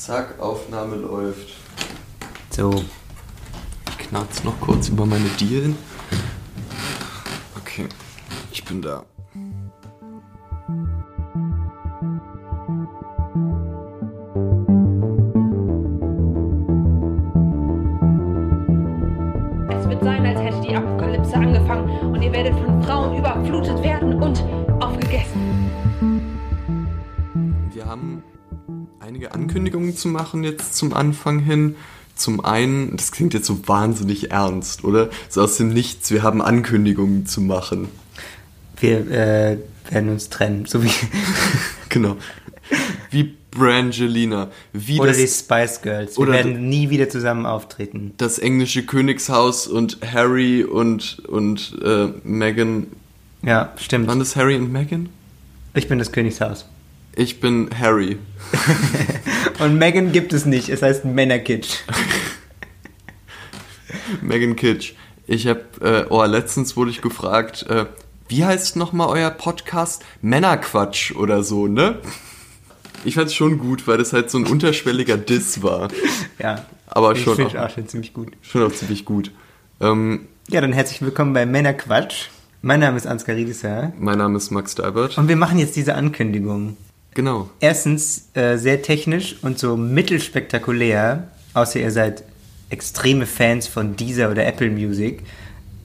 Zack, Aufnahme läuft. So. Ich knarz noch kurz über meine Dielen. Okay, ich bin da. Einige Ankündigungen zu machen jetzt zum Anfang hin. Zum einen, das klingt jetzt so wahnsinnig ernst, oder? So aus dem Nichts, wir haben Ankündigungen zu machen. Wir äh, werden uns trennen, so wie. Genau. Wie Brangelina. Wie oder das, die Spice Girls. Wir oder- werden nie wieder zusammen auftreten. das englische Königshaus und Harry und, und äh, Meghan. Ja, stimmt. Waren das Harry und Meghan? Ich bin das Königshaus. Ich bin Harry. Und Megan gibt es nicht, es heißt Männerkitsch. Megan Kitsch. Ich habe, äh, oh, letztens wurde ich gefragt, äh, wie heißt nochmal euer Podcast? Männerquatsch oder so, ne? Ich fand's schon gut, weil das halt so ein unterschwelliger Diss war. Ja. Aber ich schon finde auch- auch schon ziemlich gut. Schon auch ziemlich gut. Ähm, Ja, dann herzlich willkommen bei Männerquatsch. Mein Name ist Ansgar Riedisser mein Name ist Max Dalbert. und wir machen jetzt diese Ankündigung. Genau. Erstens äh, sehr technisch und so mittelspektakulär, außer ihr seid extreme Fans von Deezer oder Apple Music.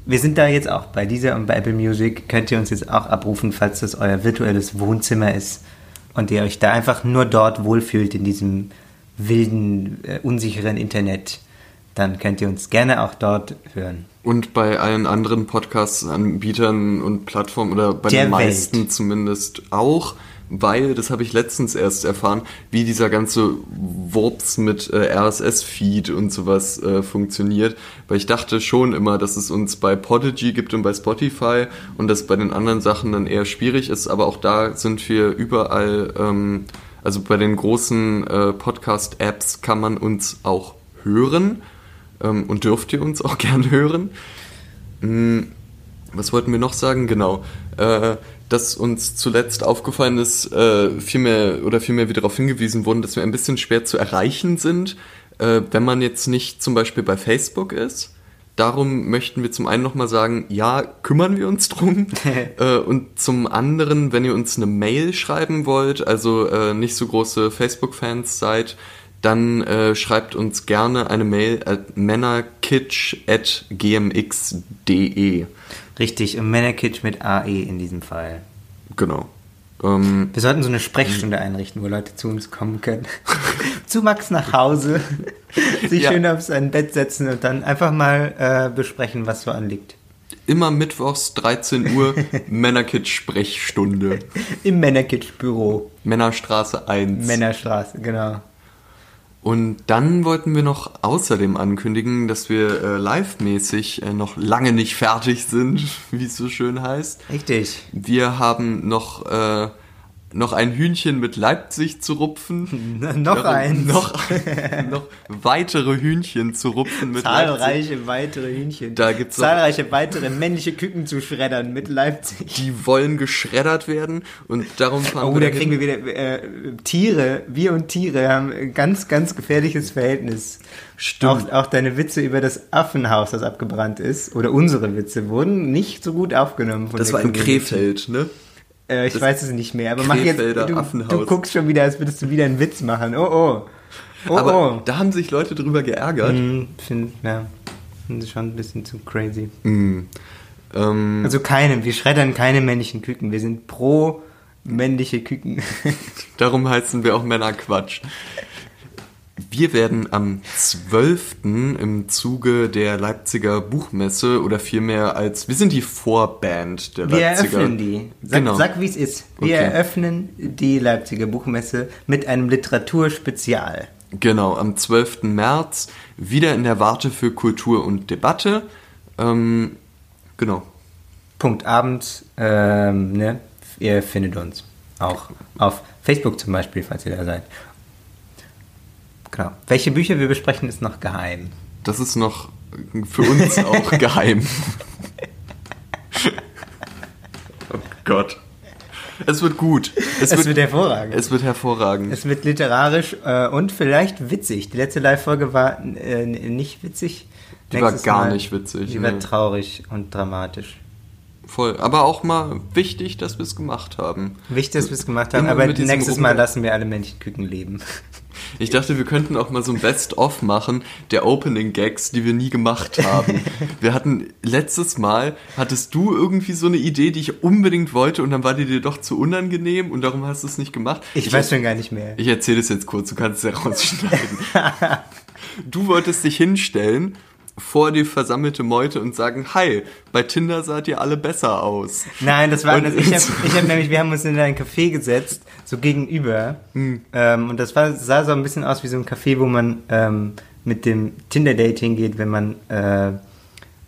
Wir sind da jetzt auch bei Deezer und bei Apple Music. Könnt ihr uns jetzt auch abrufen, falls das euer virtuelles Wohnzimmer ist und ihr euch da einfach nur dort wohlfühlt in diesem wilden, äh, unsicheren Internet. Dann könnt ihr uns gerne auch dort hören. Und bei allen anderen Podcast-Anbietern und Plattformen oder bei Der den meisten Welt. zumindest auch, weil, das habe ich letztens erst erfahren, wie dieser ganze Wurps mit äh, RSS-Feed und sowas äh, funktioniert. Weil ich dachte schon immer, dass es uns bei Podigy gibt und bei Spotify und dass bei den anderen Sachen dann eher schwierig ist, aber auch da sind wir überall, ähm, also bei den großen äh, Podcast-Apps kann man uns auch hören ähm, und dürft ihr uns auch gern hören. Mm, Was wollten wir noch sagen? Genau. Äh, dass uns zuletzt aufgefallen ist, äh, vielmehr oder vielmehr wir darauf hingewiesen wurden, dass wir ein bisschen schwer zu erreichen sind, äh, wenn man jetzt nicht zum Beispiel bei Facebook ist. Darum möchten wir zum einen nochmal sagen, ja, kümmern wir uns drum. äh, und zum anderen, wenn ihr uns eine Mail schreiben wollt, also äh, nicht so große Facebook-Fans seid, dann äh, schreibt uns gerne eine Mail at männerkitsch.gmx.de. Richtig, Männerkitsch mit AE in diesem Fall. Genau. Ähm, Wir sollten so eine Sprechstunde einrichten, wo Leute zu uns kommen können. zu Max nach Hause, sich Ja. schön auf sein Bett setzen und dann einfach mal äh, besprechen, was so anliegt. immer mittwochs 13 Uhr Männerkitsch-Sprechstunde. Im Männerkitsch-Büro. Männerstraße 1. Männerstraße, genau. Und dann wollten wir noch außerdem ankündigen, dass wir äh, live-mäßig äh, noch lange nicht fertig sind, wie es so schön heißt. Richtig. Wir haben noch, äh, noch ein Hühnchen mit Leipzig zu rupfen. noch Darum eins. Noch, noch weitere Hühnchen zu rupfen mit Leipzig. Zahlreiche weitere Hühnchen. Da gibt's Zahlreiche weitere männliche Küken zu schreddern mit Leipzig. Die wollen geschreddert werden und darum fahren Oh, wir da kriegen wir wieder äh, Tiere. Wir und Tiere haben ein ganz, ganz gefährliches Verhältnis. Stimmt. Auch, auch deine Witze über das Affenhaus, das abgebrannt ist, oder unsere Witze, wurden nicht so gut aufgenommen von Das war in. Krefeld, ne? Äh, ich Das weiß es nicht mehr, aber mach jetzt. Du, Affenhaus. du guckst schon wieder, als würdest du wieder einen Witz machen. Oh, oh. Oh, Aber oh. da haben sich Leute drüber geärgert. Hm, find, ja, finde ich schon ein bisschen zu crazy. Mhm. Ähm, Also keine, wir schreddern keine männlichen Küken. Wir sind pro männliche Küken. darum heißen wir auch Männer Quatsch. Wir werden am 12. im Zuge der Leipziger Buchmesse oder vielmehr als, wir sind die Vorband der Wir Leipziger. eröffnen die. Sag, Genau. sag wie es ist. Wir Okay. eröffnen die Leipziger Buchmesse mit einem Literaturspezial. Genau, am 12. März wieder in der Warte für Kultur und Debatte. Ähm, genau. Punkt abends. Ähm, ne? Ihr findet uns. Auch auf Facebook zum Beispiel, falls ihr da seid. Genau. Welche Bücher wir besprechen, ist noch geheim. Das ist noch für uns auch geheim. oh Gott. Es wird gut. Es, wird, hervorragend. Es wird hervorragend. Es wird literarisch äh, und vielleicht witzig. Die letzte Live-Folge war äh, nicht witzig. Die war gar Mal- nicht witzig. Die war nee. traurig und dramatisch. Voll. Aber auch mal wichtig, dass wir es gemacht haben. Wichtig, dass wir es gemacht haben, Immer aber nächstes Mal lassen wir alle Männchenküken leben. Ich dachte, wir könnten auch mal so ein Best-of machen der Opening-Gags, die wir nie gemacht haben. wir hatten letztes Mal, hattest du irgendwie so eine Idee, die ich unbedingt wollte und dann war die dir doch zu unangenehm und darum hast du es nicht gemacht. Ich, weiß schon gar nicht mehr. Ich erzähle es jetzt kurz, du kannst es ja rausschneiden. du wolltest dich hinstellen vor die versammelte Meute und sagen, hi, bei Tinder seid ihr alle besser aus. Nein, das war Und- das. Ich habe ich hab nämlich, wir haben uns in ein Café gesetzt, so gegenüber. Hm. Ähm, und das war, sah so ein bisschen aus wie so ein Café, wo man ähm, mit dem Tinder-Date hingeht, wenn man äh,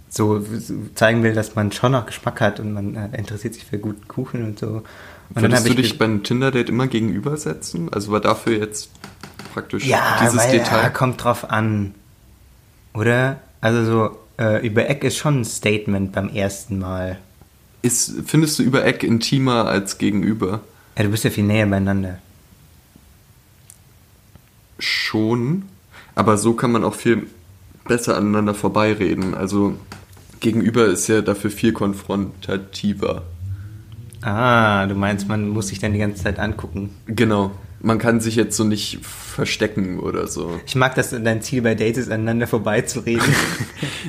so, so zeigen will, dass man schon noch Geschmack hat und man äh, interessiert sich für guten Kuchen und so. Und Würdest du ich dich beim Tinder-Date immer gegenübersetzen? Also war dafür jetzt praktisch ja, dieses weil, Detail? Ja, kommt drauf an. Oder? Also so, äh, über Eck ist schon ein Statement beim ersten Mal. Ist, findest du über Eck intimer als gegenüber? Ja, du bist ja viel näher beieinander. Schon, aber so kann man auch viel besser aneinander vorbeireden. Also gegenüber ist ja dafür viel konfrontativer. Ah, du meinst, man muss sich dann die ganze Zeit angucken. Genau. Man kann sich jetzt so nicht verstecken oder so. Ich mag, dass dein Ziel bei Dates ist, aneinander vorbeizureden.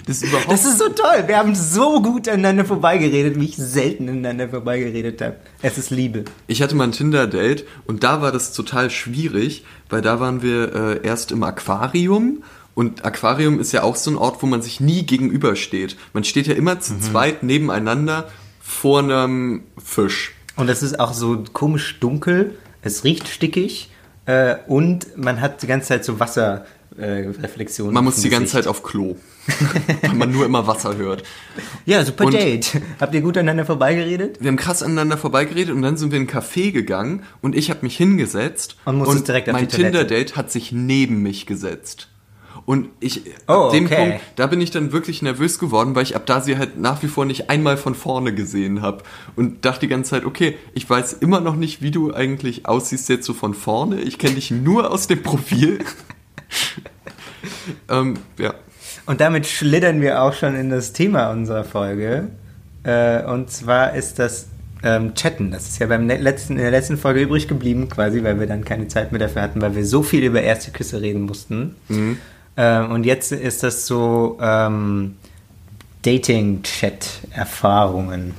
Das ist überhaupt Das ist so toll. Wir haben so gut aneinander vorbeigeredet, wie ich selten aneinander vorbeigeredet habe. Es ist Liebe. Ich hatte mal ein Tinder-Date und da war das total schwierig, weil da waren wir äh, erst im Aquarium und Aquarium ist ja auch so ein Ort, wo man sich nie gegenübersteht. Man steht ja immer zu zweit nebeneinander vor einem Fisch. Und es ist auch so komisch dunkel. Es riecht stickig. Äh, und man hat die ganze Zeit so Wasserreflexionen. Äh, Man muss die ganze. Zeit auf Klo, weil man nur immer Wasser hört. Ja, super Und- Date. Habt ihr gut aneinander vorbeigeredet? Wir haben krass aneinander vorbeigeredet und dann sind wir in ein Café gegangen und ich habe mich hingesetzt Und auf mein. Tinder-Date hat sich neben mich gesetzt. Und ich, Oh, ab dem okay. Punkt, da bin ich dann wirklich nervös geworden, weil ich ab da sie halt nach wie vor nicht einmal von vorne gesehen habe. Und dachte die ganze Zeit, okay, ich weiß immer noch nicht, wie du eigentlich aussiehst jetzt so von vorne. Ich kenne dich nur aus dem Profil. ähm, ja. Und damit schlittern wir auch schon in das Thema unserer Folge. Äh, und zwar ist das ähm, Chatten. Das ist ja beim letzten, in der letzten Folge übrig geblieben, quasi, weil wir dann keine Zeit mehr dafür hatten, weil wir so viel über erste Küsse reden mussten. Ähm, und jetzt ist das so ähm, Dating-Chat-Erfahrungen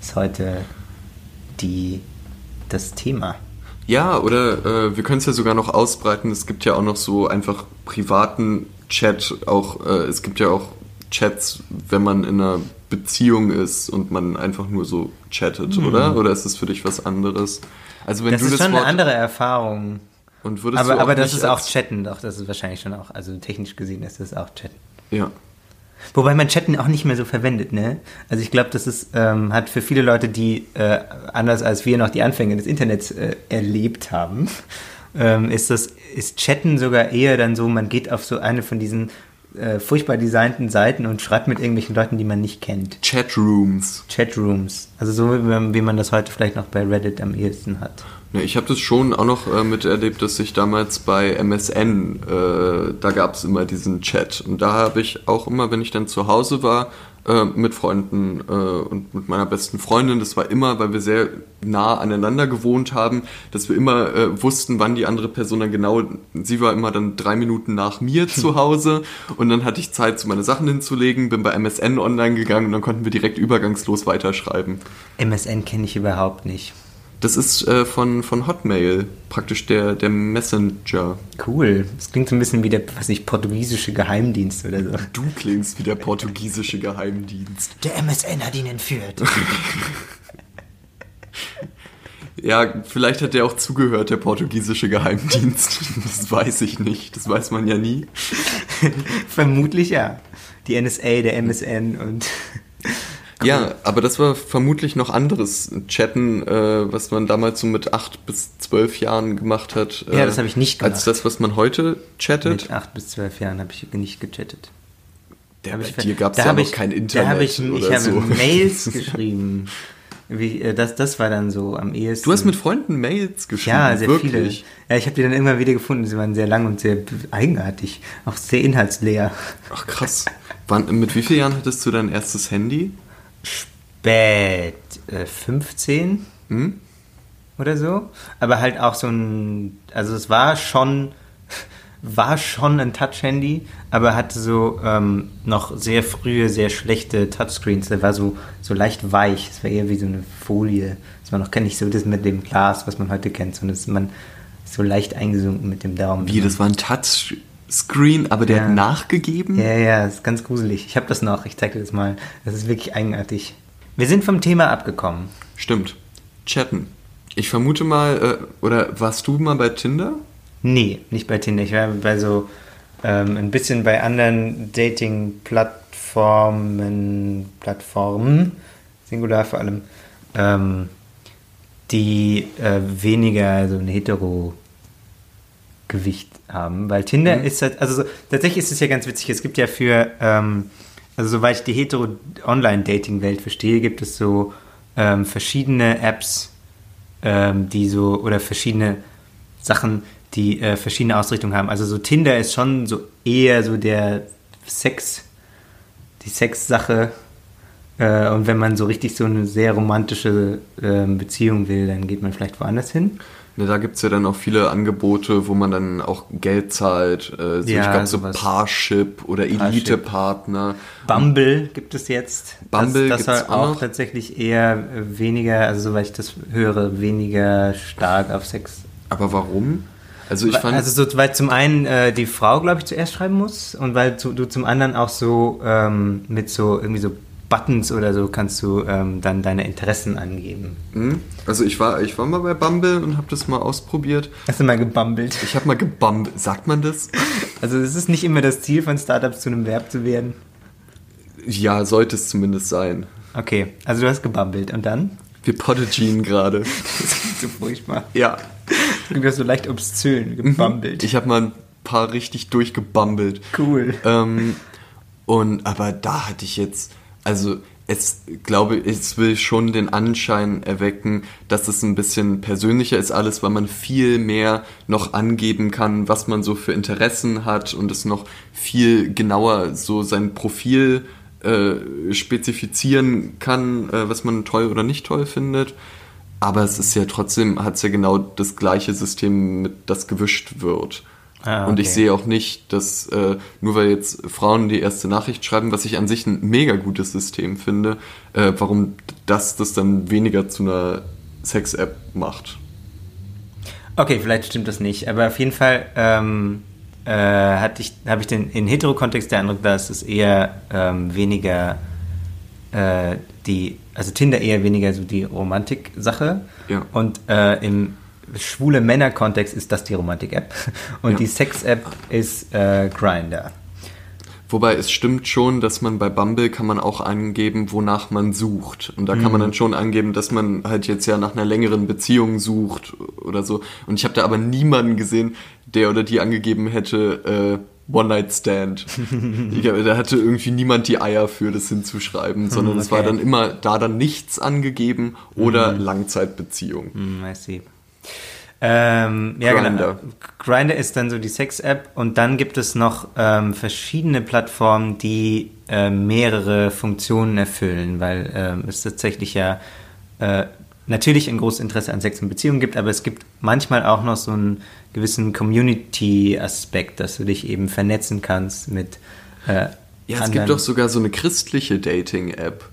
ist heute die, das Thema. Ja, oder äh, wir können es ja sogar noch ausbreiten. Es gibt ja auch noch so einfach privaten Chat. Auch äh, es gibt ja auch Chats, wenn man in einer Beziehung ist und man einfach nur so chattet, oder? Oder ist es für dich was anderes? Also wenn Mhm. das du ist das schon Wort eine andere Erfahrung. Und würdest Aber, du auch aber das ist auch Chatten, doch, das ist wahrscheinlich schon auch, also technisch gesehen ist das auch Chatten. ja. Wobei man Chatten auch nicht mehr so verwendet, ne? Also ich glaube, das ist, ähm, hat für viele Leute, die äh, anders als wir noch die Anfänge des Internets äh, erlebt haben, ähm, ist das, ist Chatten sogar eher dann so, man geht auf so eine von diesen äh, furchtbar designten Seiten und schreibt mit irgendwelchen Leuten, die man nicht kennt. Chatrooms. Chatrooms. Also so, wie man das heute vielleicht noch bei Reddit am ehesten hat. Ja, ich habe das schon auch noch äh, miterlebt, dass ich damals bei MSN, äh, da gab es immer diesen Chat. Und da habe ich auch immer, wenn ich dann zu Hause war, äh, mit Freunden äh, und mit meiner besten Freundin, das war immer, weil wir sehr nah aneinander gewohnt haben, dass wir immer äh, wussten, wann die andere Person dann genau, sie war immer dann drei Minuten nach mir zu Hause und dann hatte ich Zeit, so meine Sachen hinzulegen, bin bei MSN online gegangen und dann konnten wir direkt übergangslos weiterschreiben. MSN kenne ich überhaupt nicht. Das ist äh, von, von Hotmail, praktisch der, der Messenger. Cool. Das klingt so ein bisschen wie der, was ich, portugiesische Geheimdienst oder so. Du klingst wie der portugiesische Geheimdienst. Der MSN hat ihn entführt. Ja, vielleicht hat der auch zugehört, der portugiesische Geheimdienst. Das weiß ich nicht. Das weiß man ja nie. Vermutlich ja. Die NSA, der MSN und. Ja, aber das war vermutlich noch anderes Chatten, äh, was man damals so mit acht bis zwölf Jahren gemacht hat. Ja, äh, das habe ich nicht Als gemacht. das, was man heute chattet. Mit acht bis zwölf Jahren habe ich nicht gechattet. Der, bei ich- dir gab es da ja noch ich- kein Da Internet habe ich, ich oder habe so. Mails geschrieben. Wie, äh, das, das war dann so am ehesten. Du hast mit Freunden Mails geschrieben, Ja, sehr wirklich. viele. Ja, ich habe die dann immer wieder gefunden. Sie waren sehr lang und sehr eigenartig. Auch sehr inhaltsleer. Ach krass. Wann, mit wie vielen Jahren hattest du dein erstes Handy? Spät äh, 15 Hm? oder so. Aber halt auch so ein. Also es war schon. War schon ein Touch-Handy, aber hatte so ähm, noch sehr frühe, sehr schlechte Touchscreens. Der war so, so leicht weich. Es war eher wie so eine Folie. Das war noch nicht so das mit dem Glas, was man heute kennt, sondern es ist man so leicht eingesunken mit dem Daumen. Wie, das war ein Touchscreen, aber der Ja. hat nachgegeben? Ja, ja, das ist ganz gruselig. Ich habe das noch, ich zeig dir das mal. Das ist wirklich eigenartig. Wir sind vom Thema abgekommen. Stimmt. Chatten. Ich vermute mal, äh, oder warst du mal bei Tinder? Nee, nicht bei Tinder. Ich war bei so ähm, ein bisschen bei anderen Dating-Plattformen, Plattformen, Singular vor allem, ähm, die äh, weniger so ein Hetero-Gewicht haben. Weil Tinder Mhm. ist halt, also so, tatsächlich ist es ja ganz witzig, es gibt ja für, ähm, also soweit ich die Hetero-Online-Dating-Welt verstehe, gibt es so ähm, verschiedene Apps, ähm, die so, oder verschiedene Sachen, die äh, verschiedene Ausrichtungen haben. Also so Tinder ist schon so eher so der Sex, die Sexsache. Äh, und wenn man so richtig so eine sehr romantische ähm, Beziehung will, dann geht man vielleicht woanders hin. Ne, da gibt es ja dann auch viele Angebote, wo man dann auch Geld zahlt. Äh, so, Ja, ich glaube, so. Parship oder. Elite-Partner. Bumble gibt es jetzt. Bumble das, das soll auch auch tatsächlich eher äh, weniger, also soweit ich das höre, weniger stark auf Sex Aber warum? Also ich fand, also so, weil zum einen äh, die Frau, glaube ich, zuerst schreiben muss und weil du, du zum anderen auch so ähm, mit so irgendwie so Buttons oder so kannst du ähm, dann deine Interessen angeben. hm? also ich war, ich war mal bei Bumble und habe das mal ausprobiert. Hast du mal gebummelt? Ich habe mal gebummelt. Sagt man das? Also es ist nicht immer das Ziel von Startups zu einem Verb zu werden. Ja, sollte es zumindest sein. Okay, also du hast gebummelt und dann? Wir Podogien gerade. Das klingt so furchtbar. Ja. Du hast so leicht obszön gebummelt. Ich habe mal ein paar richtig durchgebummelt. Cool. Ähm, und aber da hatte ich jetzt, also es glaube, es will schon den Anschein erwecken, dass es ein bisschen persönlicher ist alles, weil man viel mehr noch angeben kann, was man so für Interessen hat und es noch viel genauer so sein Profil äh, spezifizieren kann, äh, was man toll oder nicht toll findet. Aber es ist ja trotzdem, hat es ja genau das gleiche System, mit das gewischt wird. Ah, Und ich okay. sehe auch nicht, dass äh, nur weil jetzt Frauen die erste Nachricht schreiben, was ich an sich ein mega gutes System finde, äh, warum das das dann weniger zu einer Sex-App macht. Okay, vielleicht stimmt das nicht, aber auf jeden Fall ähm, äh, hatte ich, habe ich den in Hetero-Kontext der Eindruck, dass es eher ähm, weniger äh, die, also Tinder eher weniger so die Romantik-Sache Ja. und äh, im schwule Männer-Kontext ist das die Romantik-App und Ja. die Sex-App ist äh, Grinder. Wobei es stimmt schon, dass man bei Bumble kann man auch angeben, wonach man sucht. Und da kann man dann schon angeben, dass man halt jetzt ja nach einer längeren Beziehung sucht oder so. Und ich habe da aber niemanden gesehen, der oder die angegeben hätte, äh, One-Night-Stand. Da hatte irgendwie niemand die Eier für, das hinzuschreiben, sondern es war okay. dann immer da dann nichts angegeben oder Langzeitbeziehung. Hm, I see. Ähm, ja, Grindr. genau. Grindr ist dann so die Sex-App und dann gibt es noch ähm, verschiedene Plattformen, die äh, mehrere Funktionen erfüllen, weil ähm, es tatsächlich ja äh, natürlich ein großes Interesse an Sex und Beziehungen gibt, aber es gibt manchmal auch noch so einen gewissen Community-Aspekt, dass du dich eben vernetzen kannst mit äh, Ja, es anderen. gibt doch sogar so eine christliche Dating-App.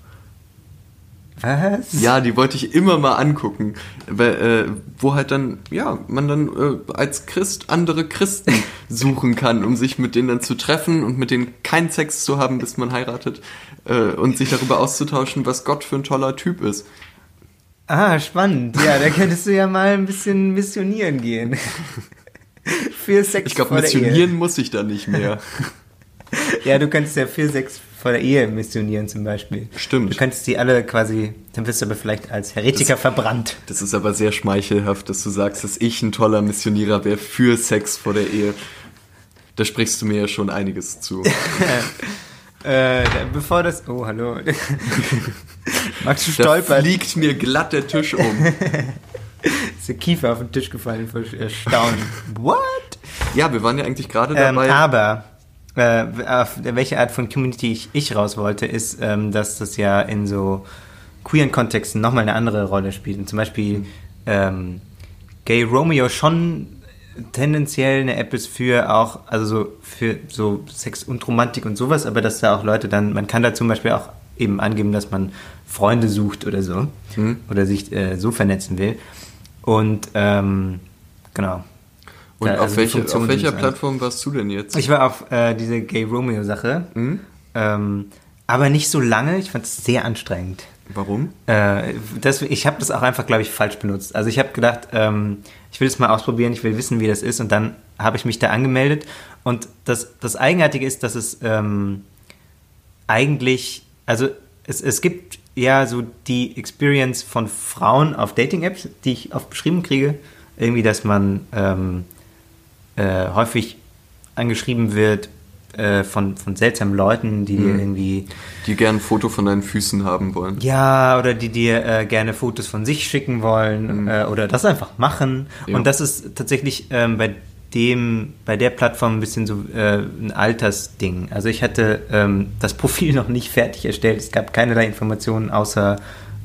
Was? Ja, die wollte ich immer mal angucken, weil, äh, wo halt dann, ja, man dann äh, als Christ andere Christen suchen kann, um sich mit denen dann zu treffen und mit denen keinen Sex zu haben, bis man heiratet äh, und sich darüber auszutauschen, was Gott für ein toller Typ ist. Ah, spannend. Ja, da könntest du ja mal ein bisschen missionieren gehen. Für Sex Ich glaube, missionieren muss ich da nicht mehr. Ja, du könntest ja für Sex vor der Ehe missionieren zum Beispiel. Stimmt. Du könntest die alle quasi, dann wirst du aber vielleicht als Heretiker Das- verbrannt. Das ist aber sehr schmeichelhaft, dass du sagst, dass ich ein toller Missionierer wäre für Sex vor der Ehe. Da sprichst du mir ja schon einiges zu. Äh, bevor das, oh, hallo. Max Da stolpert. fliegt mir glatt der Tisch um. Ist der Kiefer auf den Tisch gefallen vor Erstaunen. What? Ja, wir waren ja eigentlich gerade Ähm, dabei. aber äh, auf welche Art von Community ich, ich raus wollte, ist, ähm, dass das ja in so queeren Kontexten nochmal eine andere Rolle spielt. Und zum Beispiel ähm, Gay Romeo schon tendenziell eine App ist für auch, also so für so Sex und Romantik und sowas, aber dass da auch Leute dann, man kann da zum Beispiel auch eben angeben, dass man Freunde sucht oder so oder sich äh, so vernetzen will. Und ähm, genau. Und auf, also die welche, auf welcher Plattform warst du denn jetzt? ich war auf äh, diese Gay Romeo Sache, ähm, aber nicht so lange. Ich fand es sehr anstrengend. Warum? Äh, das, ich habe das auch einfach, glaube ich, falsch benutzt. Also ich habe gedacht, ähm, ich will es mal ausprobieren, ich will wissen, wie das ist. Und dann habe ich mich da angemeldet. Und das, das Eigenartige ist, dass es ähm, eigentlich, also es, es gibt ja so die Experience von Frauen auf Dating-Apps, die ich oft beschrieben kriege. Irgendwie, dass man ähm, äh, häufig angeschrieben wird äh, von, von seltsamen Leuten, die dir irgendwie Die gern ein Foto von deinen Füßen haben wollen. ja, oder die dir äh, gerne Fotos von sich schicken wollen äh, oder das einfach machen. Ja. Und das ist tatsächlich ähm, bei dem, bei der Plattform ein bisschen so äh, ein Altersding. Also ich hatte ähm, das Profil noch nicht fertig erstellt. Es gab keinerlei Informationen außer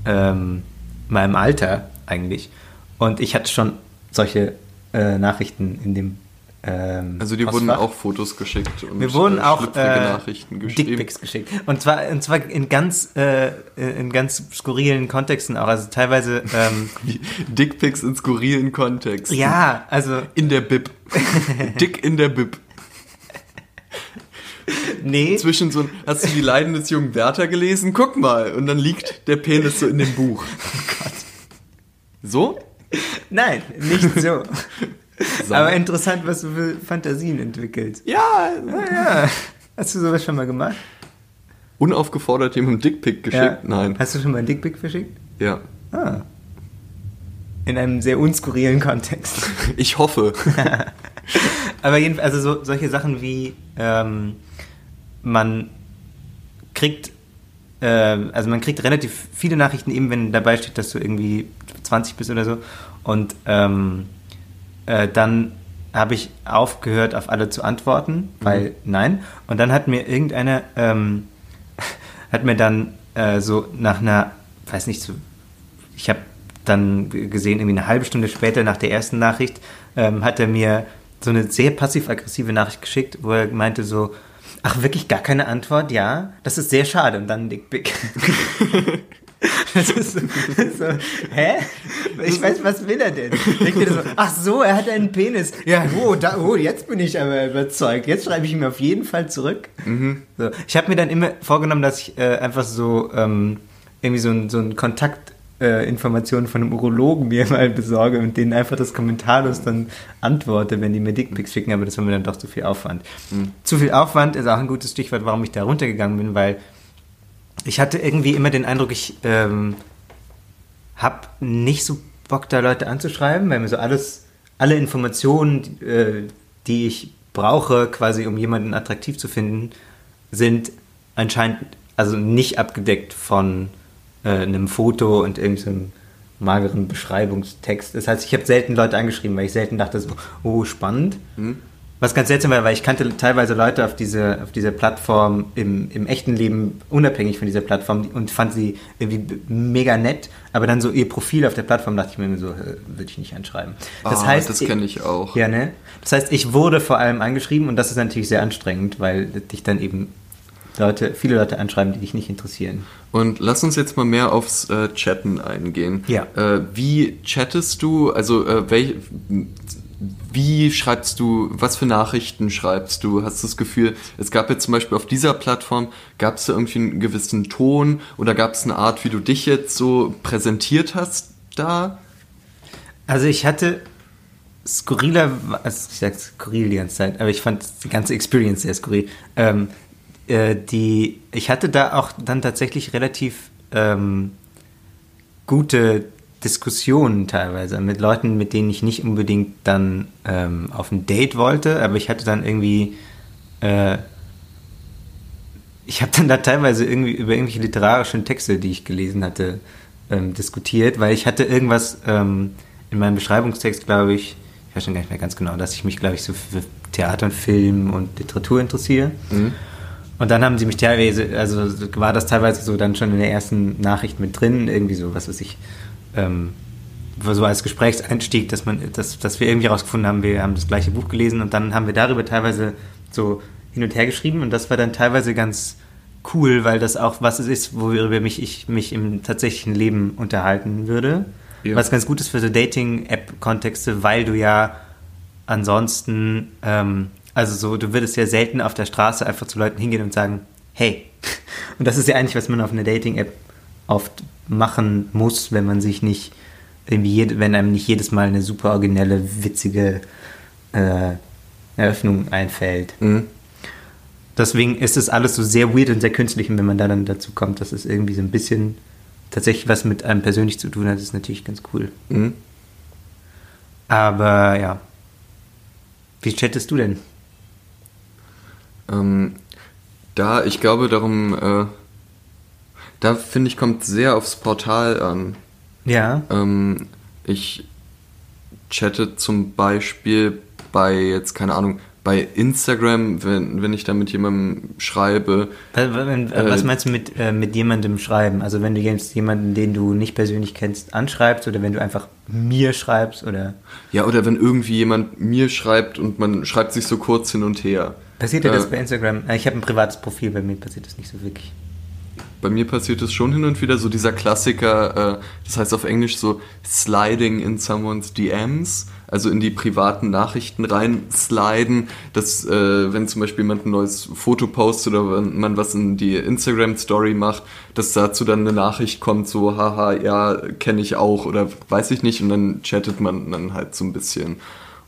ähm, meinem Alter eigentlich. Und ich hatte schon solche äh, Nachrichten in dem ähm, Also dir wurden auch Fotos geschickt und Wir wurden äh, auch äh, Nachrichten. Dickpics geschickt. Und zwar, und zwar in ganz, äh, in ganz skurrilen Kontexten auch. Also teilweise, ähm, Dickpics in skurrilen Kontext. ja, also In der Bib. Dick in der Bib. nee, Zwischen so hast du die Leiden des jungen Werther gelesen? Guck mal. Und dann liegt der Penis so in dem Buch. So? nein, nicht so. Sag. Aber interessant, was du für Fantasien entwickelst. Ja. Ja, ja. Hast du sowas schon mal gemacht? Unaufgefordert jemandem Dickpic geschickt? Nein. Hast du schon mal ein Dickpic verschickt? Ja. Ah. In einem sehr unskurrilen Kontext. Ich hoffe. Aber jedenfalls, also so, solche Sachen wie ähm, man kriegt, äh, also man kriegt relativ viele Nachrichten, eben wenn dabei steht, dass du irgendwie 20 bist oder so. Und ähm, äh, dann habe ich aufgehört, auf alle zu antworten, weil nein. Und dann hat mir irgendeiner, ähm, hat mir dann äh, so nach einer, weiß nicht, so, ich habe dann gesehen, irgendwie eine halbe Stunde später nach der ersten Nachricht, ähm, hat er mir so eine sehr passiv-aggressive Nachricht geschickt, wo er meinte so, ach wirklich gar keine Antwort, ja, das ist sehr schade und dann ein Dickpick. Das ist so, so, hä? Ich weiß, was will er denn? Ihr so, ach so, er hat einen Penis. Ja, oh, da, oh, jetzt bin ich aber überzeugt. Jetzt schreibe ich ihm auf jeden Fall zurück. So. Ich habe mir dann immer vorgenommen, dass ich äh, einfach so ähm, irgendwie so ein, so ein Kontakt äh, Informationen von einem Urologen mir mal besorge und denen einfach das kommentarlos dann antworte, wenn die mir Dickpics schicken, aber das war mir dann doch zu viel Aufwand. Zu viel Aufwand ist auch ein gutes Stichwort, warum ich da runtergegangen bin, weil ich hatte irgendwie immer den Eindruck, ich ähm, habe nicht so Bock, da Leute anzuschreiben, weil mir so alles, alle Informationen, die, äh, die ich brauche, quasi um jemanden attraktiv zu finden, sind anscheinend also nicht abgedeckt von äh, einem Foto und irgendeinem mageren Beschreibungstext. Das heißt, ich habe selten Leute angeschrieben, weil ich selten dachte so, oh, spannend. Was ganz seltsam war, weil ich kannte teilweise Leute auf, diese, auf dieser Plattform im, im echten Leben, unabhängig von dieser Plattform und fand sie irgendwie mega nett, aber dann so ihr Profil auf der Plattform dachte ich mir so, äh, würde ich nicht anschreiben. Das Ah, heißt, das kenne ich auch. Ja, ne? Das heißt, ich wurde vor allem angeschrieben und das ist natürlich sehr anstrengend, weil dich dann eben Leute, viele Leute anschreiben, die dich nicht interessieren. Und lass uns jetzt mal mehr aufs äh, Chatten eingehen. Ja. Äh, wie chattest du? Also äh, welch, wie schreibst du? Was für Nachrichten schreibst du? Hast du das Gefühl? Es gab jetzt zum Beispiel auf dieser Plattform gab es da irgendwie einen gewissen Ton oder gab es eine Art, wie du dich jetzt so präsentiert hast da? Also ich hatte skurriler, also ich sag skurril die ganze Zeit, aber ich fand die ganze Experience sehr skurril. Ähm, äh, die, ich hatte da auch dann tatsächlich relativ ähm, gute Diskussionen teilweise mit Leuten, mit denen ich nicht unbedingt dann ähm, auf ein Date wollte, aber ich hatte dann irgendwie äh, ich habe dann da teilweise irgendwie über irgendwelche literarischen Texte, die ich gelesen hatte, ähm, diskutiert, weil ich hatte irgendwas ähm, in meinem Beschreibungstext, glaube ich, ich weiß schon gar nicht mehr ganz genau, dass ich mich, glaube ich, so für Theater und Film und Literatur interessiere. Mhm. Und dann haben sie mich teilweise, also war das teilweise so dann schon in der ersten Nachricht mit drin, irgendwie so, was weiß ich, ähm, so als Gesprächseinstieg, dass man, dass, dass wir irgendwie herausgefunden haben, wir haben das gleiche Buch gelesen und dann haben wir darüber teilweise so hin und her geschrieben und das war dann teilweise ganz cool, weil das auch was ist, worüber mich ich mich im tatsächlichen Leben unterhalten würde. Ja. Was ganz gut ist für so Dating-App-Kontexte, weil du ja ansonsten, ähm, also so, du würdest ja selten auf der Straße einfach zu Leuten hingehen und sagen, hey. Und das ist ja eigentlich, was man auf einer Dating-App oft machen muss, wenn man sich nicht irgendwie, wenn einem nicht jedes Mal eine super originelle, witzige äh, Eröffnung einfällt. Mhm. Deswegen ist es alles so sehr weird und sehr künstlich und wenn man da dann dazu kommt, dass es irgendwie so ein bisschen tatsächlich was mit einem persönlich zu tun hat, ist natürlich ganz cool. Mhm. Aber ja. Wie chattest du denn? Ähm, da, ich glaube, darum, äh, da finde ich, kommt sehr aufs Portal an. Ja. Ähm, ich chatte zum Beispiel bei jetzt, keine Ahnung, bei Instagram, wenn, wenn ich da mit jemandem schreibe. Was, was meinst du mit, äh, mit jemandem schreiben? Also wenn du jetzt jemanden, den du nicht persönlich kennst, anschreibst oder wenn du einfach mir schreibst oder. Ja, oder wenn irgendwie jemand mir schreibt und man schreibt sich so kurz hin und her. Passiert dir das Äh, bei Instagram? Äh, Ich habe ein privates Profil, bei mir passiert das nicht so wirklich. Bei mir passiert es schon hin und wieder so dieser Klassiker, äh, das heißt auf Englisch so sliding in someone's DMs, also in die privaten Nachrichten rein sliden, dass äh, wenn zum Beispiel jemand ein neues Foto postet oder wenn man was in die Instagram Story macht, dass dazu dann eine Nachricht kommt, so haha, ja, kenne ich auch oder weiß ich nicht und dann chattet man dann halt so ein bisschen.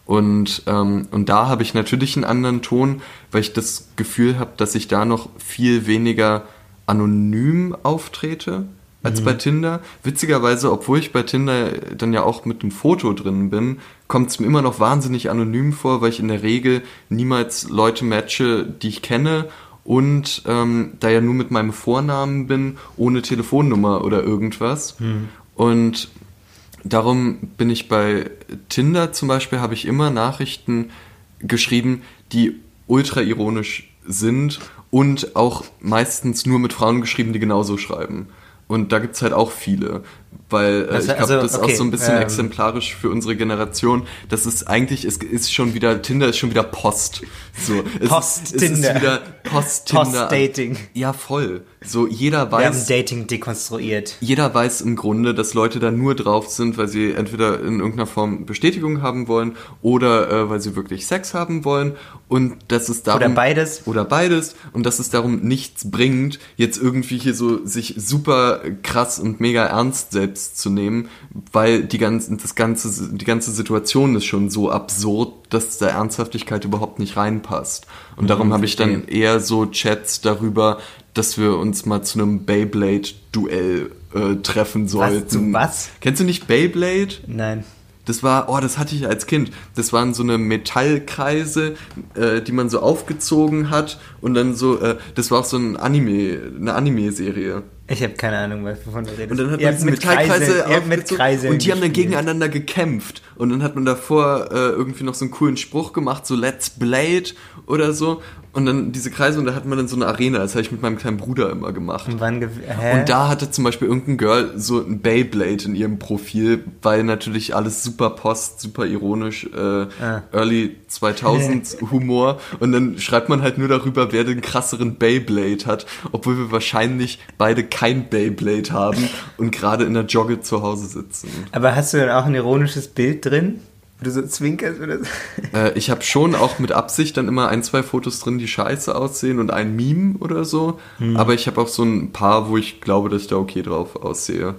Und, ähm, und da habe ich natürlich einen anderen Ton, weil ich das Gefühl habe, dass ich da noch viel weniger anonym auftrete als bei Tinder. Witzigerweise, obwohl ich bei Tinder dann ja auch mit einem Foto drin bin, kommt es mir immer noch wahnsinnig anonym vor, weil ich in der Regel niemals Leute matche, die ich kenne und ähm, da ja nur mit meinem Vornamen bin, ohne Telefonnummer oder irgendwas. Und darum bin ich bei Tinder zum Beispiel, habe ich immer Nachrichten geschrieben, die ultra ironisch sind und auch meistens nur mit Frauen geschrieben, die genauso schreiben. Und da gibt's halt auch viele, weil äh, Das- ich glaube, also, das ist okay, auch so ein bisschen ähm, exemplarisch für unsere Generation. Das ist eigentlich, es ist schon wieder, Tinder ist schon wieder Post. So, es, Post ist, es Tinder. ist wieder Post-Tinder. Post-Dating. Ja, voll. So, jeder Wir haben weiß, Dating dekonstruiert. jeder weiß im Grunde, dass Leute da nur drauf sind, weil sie entweder in irgendeiner Form Bestätigung haben wollen oder äh, weil sie wirklich Sex haben wollen und dass es darum Oder beides. oder beides und dass es darum nichts bringt, jetzt irgendwie hier so sich super krass und mega ernst selbst zu nehmen, weil die ganze das ganze die ganze Situation ist schon so absurd, dass da Ernsthaftigkeit überhaupt nicht reinpasst. Und darum habe ich dann eher so Chats darüber, dass wir uns mal zu einem Beyblade-Duell äh, treffen sollten. zu was? Kennst du nicht Beyblade? Nein. Das war, oh, das hatte ich als Kind. Das waren so eine Metallkreise, äh, die man so aufgezogen hat und dann so, äh, das war auch so ein Anime, eine Anime-Serie. Ich habe keine Ahnung, wovon du redest. Und dann hat man habt diese mit Metallkreise aufgezogen Kreise und die haben dann gegeneinander gekämpft. Und dann hat man davor äh, irgendwie noch so einen coolen Spruch gemacht, so Let's Blade oder so. Und dann diese Kreise und da hat man dann so eine Arena. Das habe ich mit meinem kleinen Bruder immer gemacht. Und wann Hä? Und da hatte zum Beispiel irgendein Girl so ein Beyblade in ihrem Profil, weil natürlich alles super post, super ironisch, äh, Ah. Early 2000s Humor. Und dann schreibt man halt nur darüber, wer den krasseren Beyblade hat, obwohl wir wahrscheinlich beide kein Beyblade haben und gerade in der Jogge zu Hause sitzen. Aber hast du dann auch ein ironisches Bild drin? Wo du so zwinkerst oder so? Äh, ich habe schon auch mit Absicht dann immer ein, zwei Fotos drin, die scheiße aussehen und ein Meme oder so. Hm. Aber ich habe auch so ein paar, wo ich glaube, dass ich da okay drauf aussehe.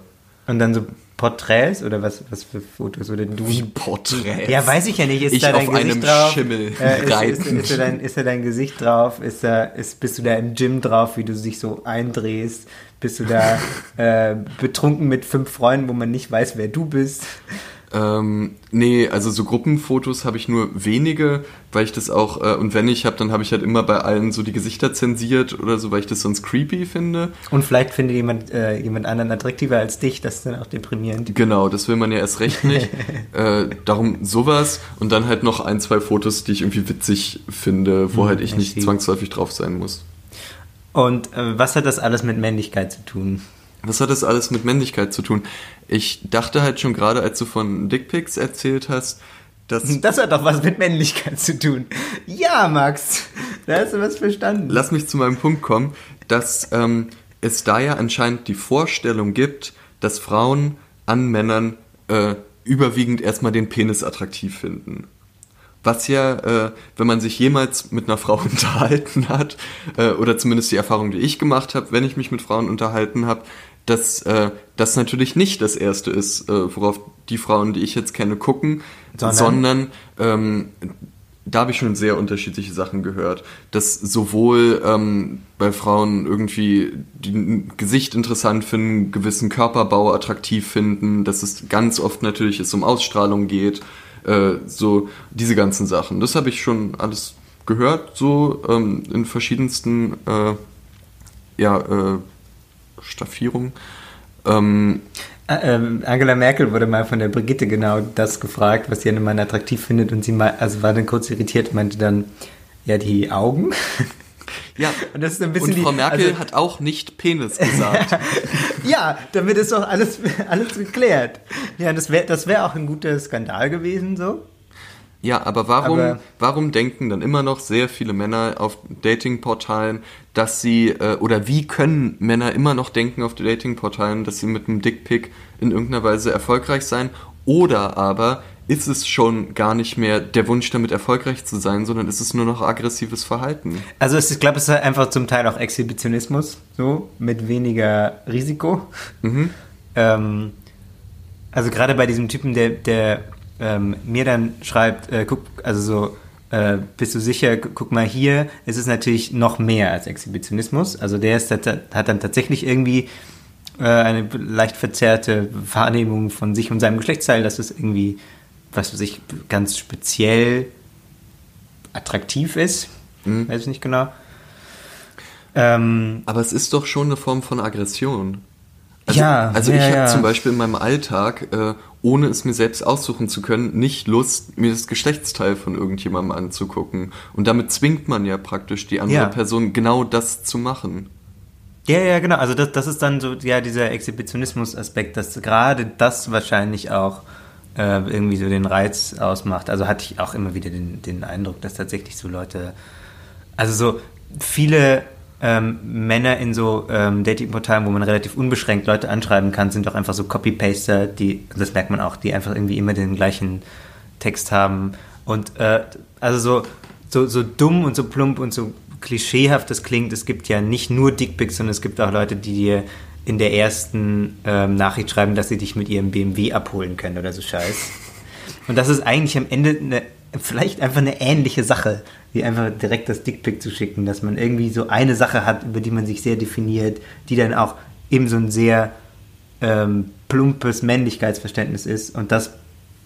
Und dann so Porträts oder was, was für Fotos? Oder du? Wie Porträts. Ja, weiß ich ja nicht. Ist Ich da dein auf Gesicht einem drauf? Schimmel Äh, ist, ist, reiten. ist, da dein, ist da dein Gesicht drauf? Ist da, ist, bist du da im Gym drauf, wie du dich so eindrehst? Bist du da äh, betrunken mit fünf Freunden, wo man nicht weiß, wer du bist? Ähm, nee, also so Gruppenfotos habe ich nur wenige, weil ich das auch, äh, und wenn ich habe, dann habe ich halt immer bei allen so die Gesichter zensiert oder so, weil ich das sonst creepy finde. Und vielleicht findet jemand, äh, jemand anderen attraktiver als dich, das ist dann auch deprimierend. Genau, das will man ja erst recht nicht. äh, darum sowas und dann halt noch ein, zwei Fotos, die ich irgendwie witzig finde, wo Hm, halt ich nicht see. zwangsläufig drauf sein muss. Und äh, was hat das alles mit Männlichkeit zu tun? Was hat das alles mit Männlichkeit zu tun? Ich dachte halt schon gerade, als du von Dickpics erzählt hast, dass Das hat doch was mit Männlichkeit zu tun. Ja, Max, da hast du was verstanden. lass mich zu meinem Punkt kommen, dass ähm, es da ja anscheinend die Vorstellung gibt, dass Frauen an Männern äh, überwiegend erstmal den Penis attraktiv finden. Was ja, äh, wenn man sich jemals mit einer Frau unterhalten hat, äh, oder zumindest die Erfahrung, die ich gemacht habe, wenn ich mich mit Frauen unterhalten habe, dass äh, das natürlich nicht das Erste ist, äh, worauf die Frauen, die ich jetzt kenne, gucken, Sondern? sondern, ähm, da habe ich schon sehr unterschiedliche Sachen gehört. Dass sowohl ähm, bei Frauen irgendwie die Gesicht interessant finden, gewissen Körperbau attraktiv finden, dass es ganz oft natürlich es um Ausstrahlung geht, äh, so diese ganzen Sachen. Das habe ich schon alles gehört, so ähm, in verschiedensten äh, ja, äh, Staffierungen. Ähm, Ä- ähm, Angela Merkel wurde mal von der Brigitte genau das gefragt, was sie an einem Mann attraktiv findet und sie mal, also war dann kurz irritiert, meinte dann, ja, die Augen. ja, Und das ist ein bisschen und die- Frau Merkel also- hat auch nicht Penis gesagt. ja, damit ist doch alles, alles geklärt. Ja, das wäre das wär auch ein guter Skandal gewesen, so. Ja, aber warum, Aber- warum denken dann immer noch sehr viele Männer auf Datingportalen, dass sie, äh, oder wie können Männer immer noch denken auf Datingportalen, dass sie mit einem Dickpick in irgendeiner Weise erfolgreich sein? Oder aber ist es schon gar nicht mehr der Wunsch, damit erfolgreich zu sein, sondern ist es nur noch aggressives Verhalten? Also es, ich glaube, es ist einfach zum Teil auch Exhibitionismus, so, mit weniger Risiko. Ähm, also gerade bei diesem Typen, der, der ähm, mir dann schreibt, äh, guck, also so, äh, bist du sicher, gu- guck mal hier, es ist natürlich noch mehr als Exhibitionismus. Also der ist, hat, hat dann tatsächlich irgendwie äh, eine leicht verzerrte Wahrnehmung von sich und seinem Geschlechtsteil, dass es irgendwie, was weiß ich, ganz speziell attraktiv ist. Weiß ich nicht genau. Ähm, Aber es ist doch schon eine Form von Aggression. Also, Ja, also ja, ich habe ja. zum Beispiel in meinem Alltag, äh, ohne es mir selbst aussuchen zu können, nicht Lust, mir das Geschlechtsteil von irgendjemandem anzugucken. Und damit zwingt man ja praktisch die andere Ja. Person genau das zu machen. Ja, ja, genau. Also das, das ist dann so, ja, dieser Exhibitionismus-Aspekt, dass gerade das wahrscheinlich auch äh, irgendwie so den Reiz ausmacht. Also hatte ich auch immer wieder den, den Eindruck, dass tatsächlich so Leute, also so viele ähm, Männer in so ähm, Datingportalen, wo man relativ unbeschränkt Leute anschreiben kann, sind doch einfach so Copy-Paster, die, das merkt man auch, die einfach irgendwie immer den gleichen Text haben. Und äh, also so, so, so dumm und so plump und so klischeehaft das klingt, es gibt ja nicht nur Dickpics, sondern es gibt auch Leute, die dir in der ersten ähm, Nachricht schreiben, dass sie dich mit ihrem BMW abholen können oder so Scheiß. Und das ist eigentlich am Ende eine, vielleicht einfach eine ähnliche Sache, wie einfach direkt das Dickpic zu schicken, dass man irgendwie so eine Sache hat, über die man sich sehr definiert, die dann auch eben so ein sehr ähm, plumpes Männlichkeitsverständnis ist und das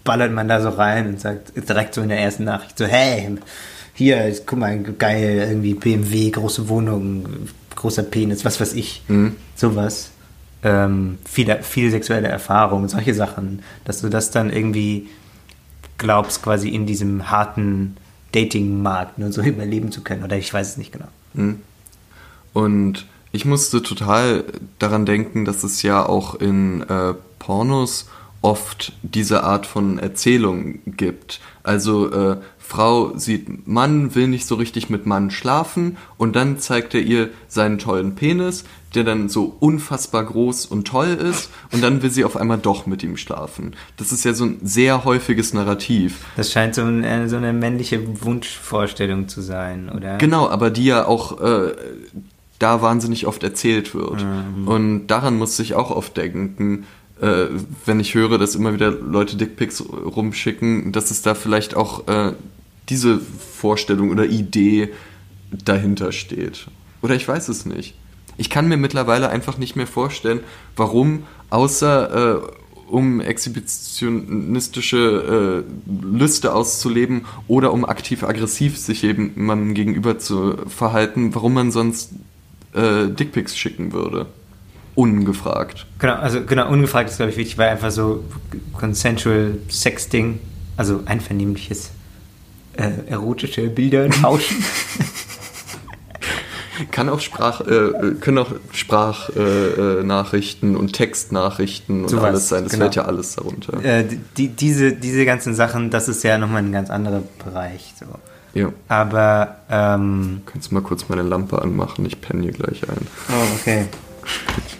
ballert man da so rein und sagt direkt so in der ersten Nachricht so, hey, hier, guck mal, geil, irgendwie BMW, große Wohnung, großer Penis, was weiß ich, sowas. Ähm, viele, viel sexuelle Erfahrung, solche Sachen, dass du das dann irgendwie glaubst, quasi in diesem harten Dating-Markt nur so überleben zu können. Oder ich weiß es nicht genau. Und ich musste total daran denken, dass es ja auch in äh, Pornos oft diese Art von Erzählung gibt. Also äh, Frau sieht Mann, will nicht so richtig mit Mann schlafen und dann zeigt er ihr seinen tollen Penis, der dann so unfassbar groß und toll ist und dann will sie auf einmal doch mit ihm schlafen. Das ist ja so ein sehr häufiges Narrativ. Das scheint so eine, so eine männliche Wunschvorstellung zu sein, oder? Genau, aber die ja auch äh, da wahnsinnig oft erzählt wird. Und daran musste ich auch oft denken, äh, wenn ich höre, dass immer wieder Leute Dickpics rumschicken, dass es da vielleicht auch äh, diese Vorstellung oder Idee dahinter steht. Oder ich weiß es nicht. Ich kann mir mittlerweile einfach nicht mehr vorstellen, warum außer äh, um exhibitionistische äh, Lüste auszuleben oder um aktiv-aggressiv sich jemandem gegenüber zu verhalten, warum man sonst äh, Dickpics schicken würde. Ungefragt. Genau, also genau, ungefragt ist, glaube ich, wichtig, weil einfach so consensual Sexting, also einvernehmliches äh, erotische Bilder tauschen. Kann auch Sprach, äh, können auch Sprachnachrichten äh, und Textnachrichten und Sowas, alles sein. Das genau. fällt ja alles darunter. äh, die, diese, diese ganzen Sachen, das ist ja nochmal ein ganz anderer Bereich. So. Ja. Aber, ähm, Kannst du mal kurz meine Lampe anmachen? Ich penne hier gleich ein. oh, okay.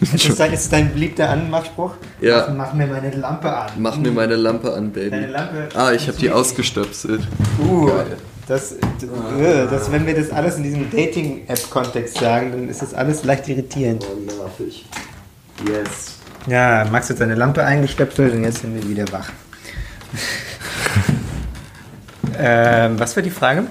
Ist das, dein, ist dein beliebter Anmachspruch? Ja. Mach, mach mir meine Lampe an. Mach mir meine Lampe an, Baby. Deine Lampe ah, ich habe die ausgestöpselt. Uh, Geil. das, äh, das, wenn wir das alles in diesem Dating-App-Kontext sagen, dann ist das alles leicht irritierend. nervig. Yes. Ja, Max hat seine Lampe eingestöpselt und jetzt sind wir wieder wach. ähm, was war die Frage?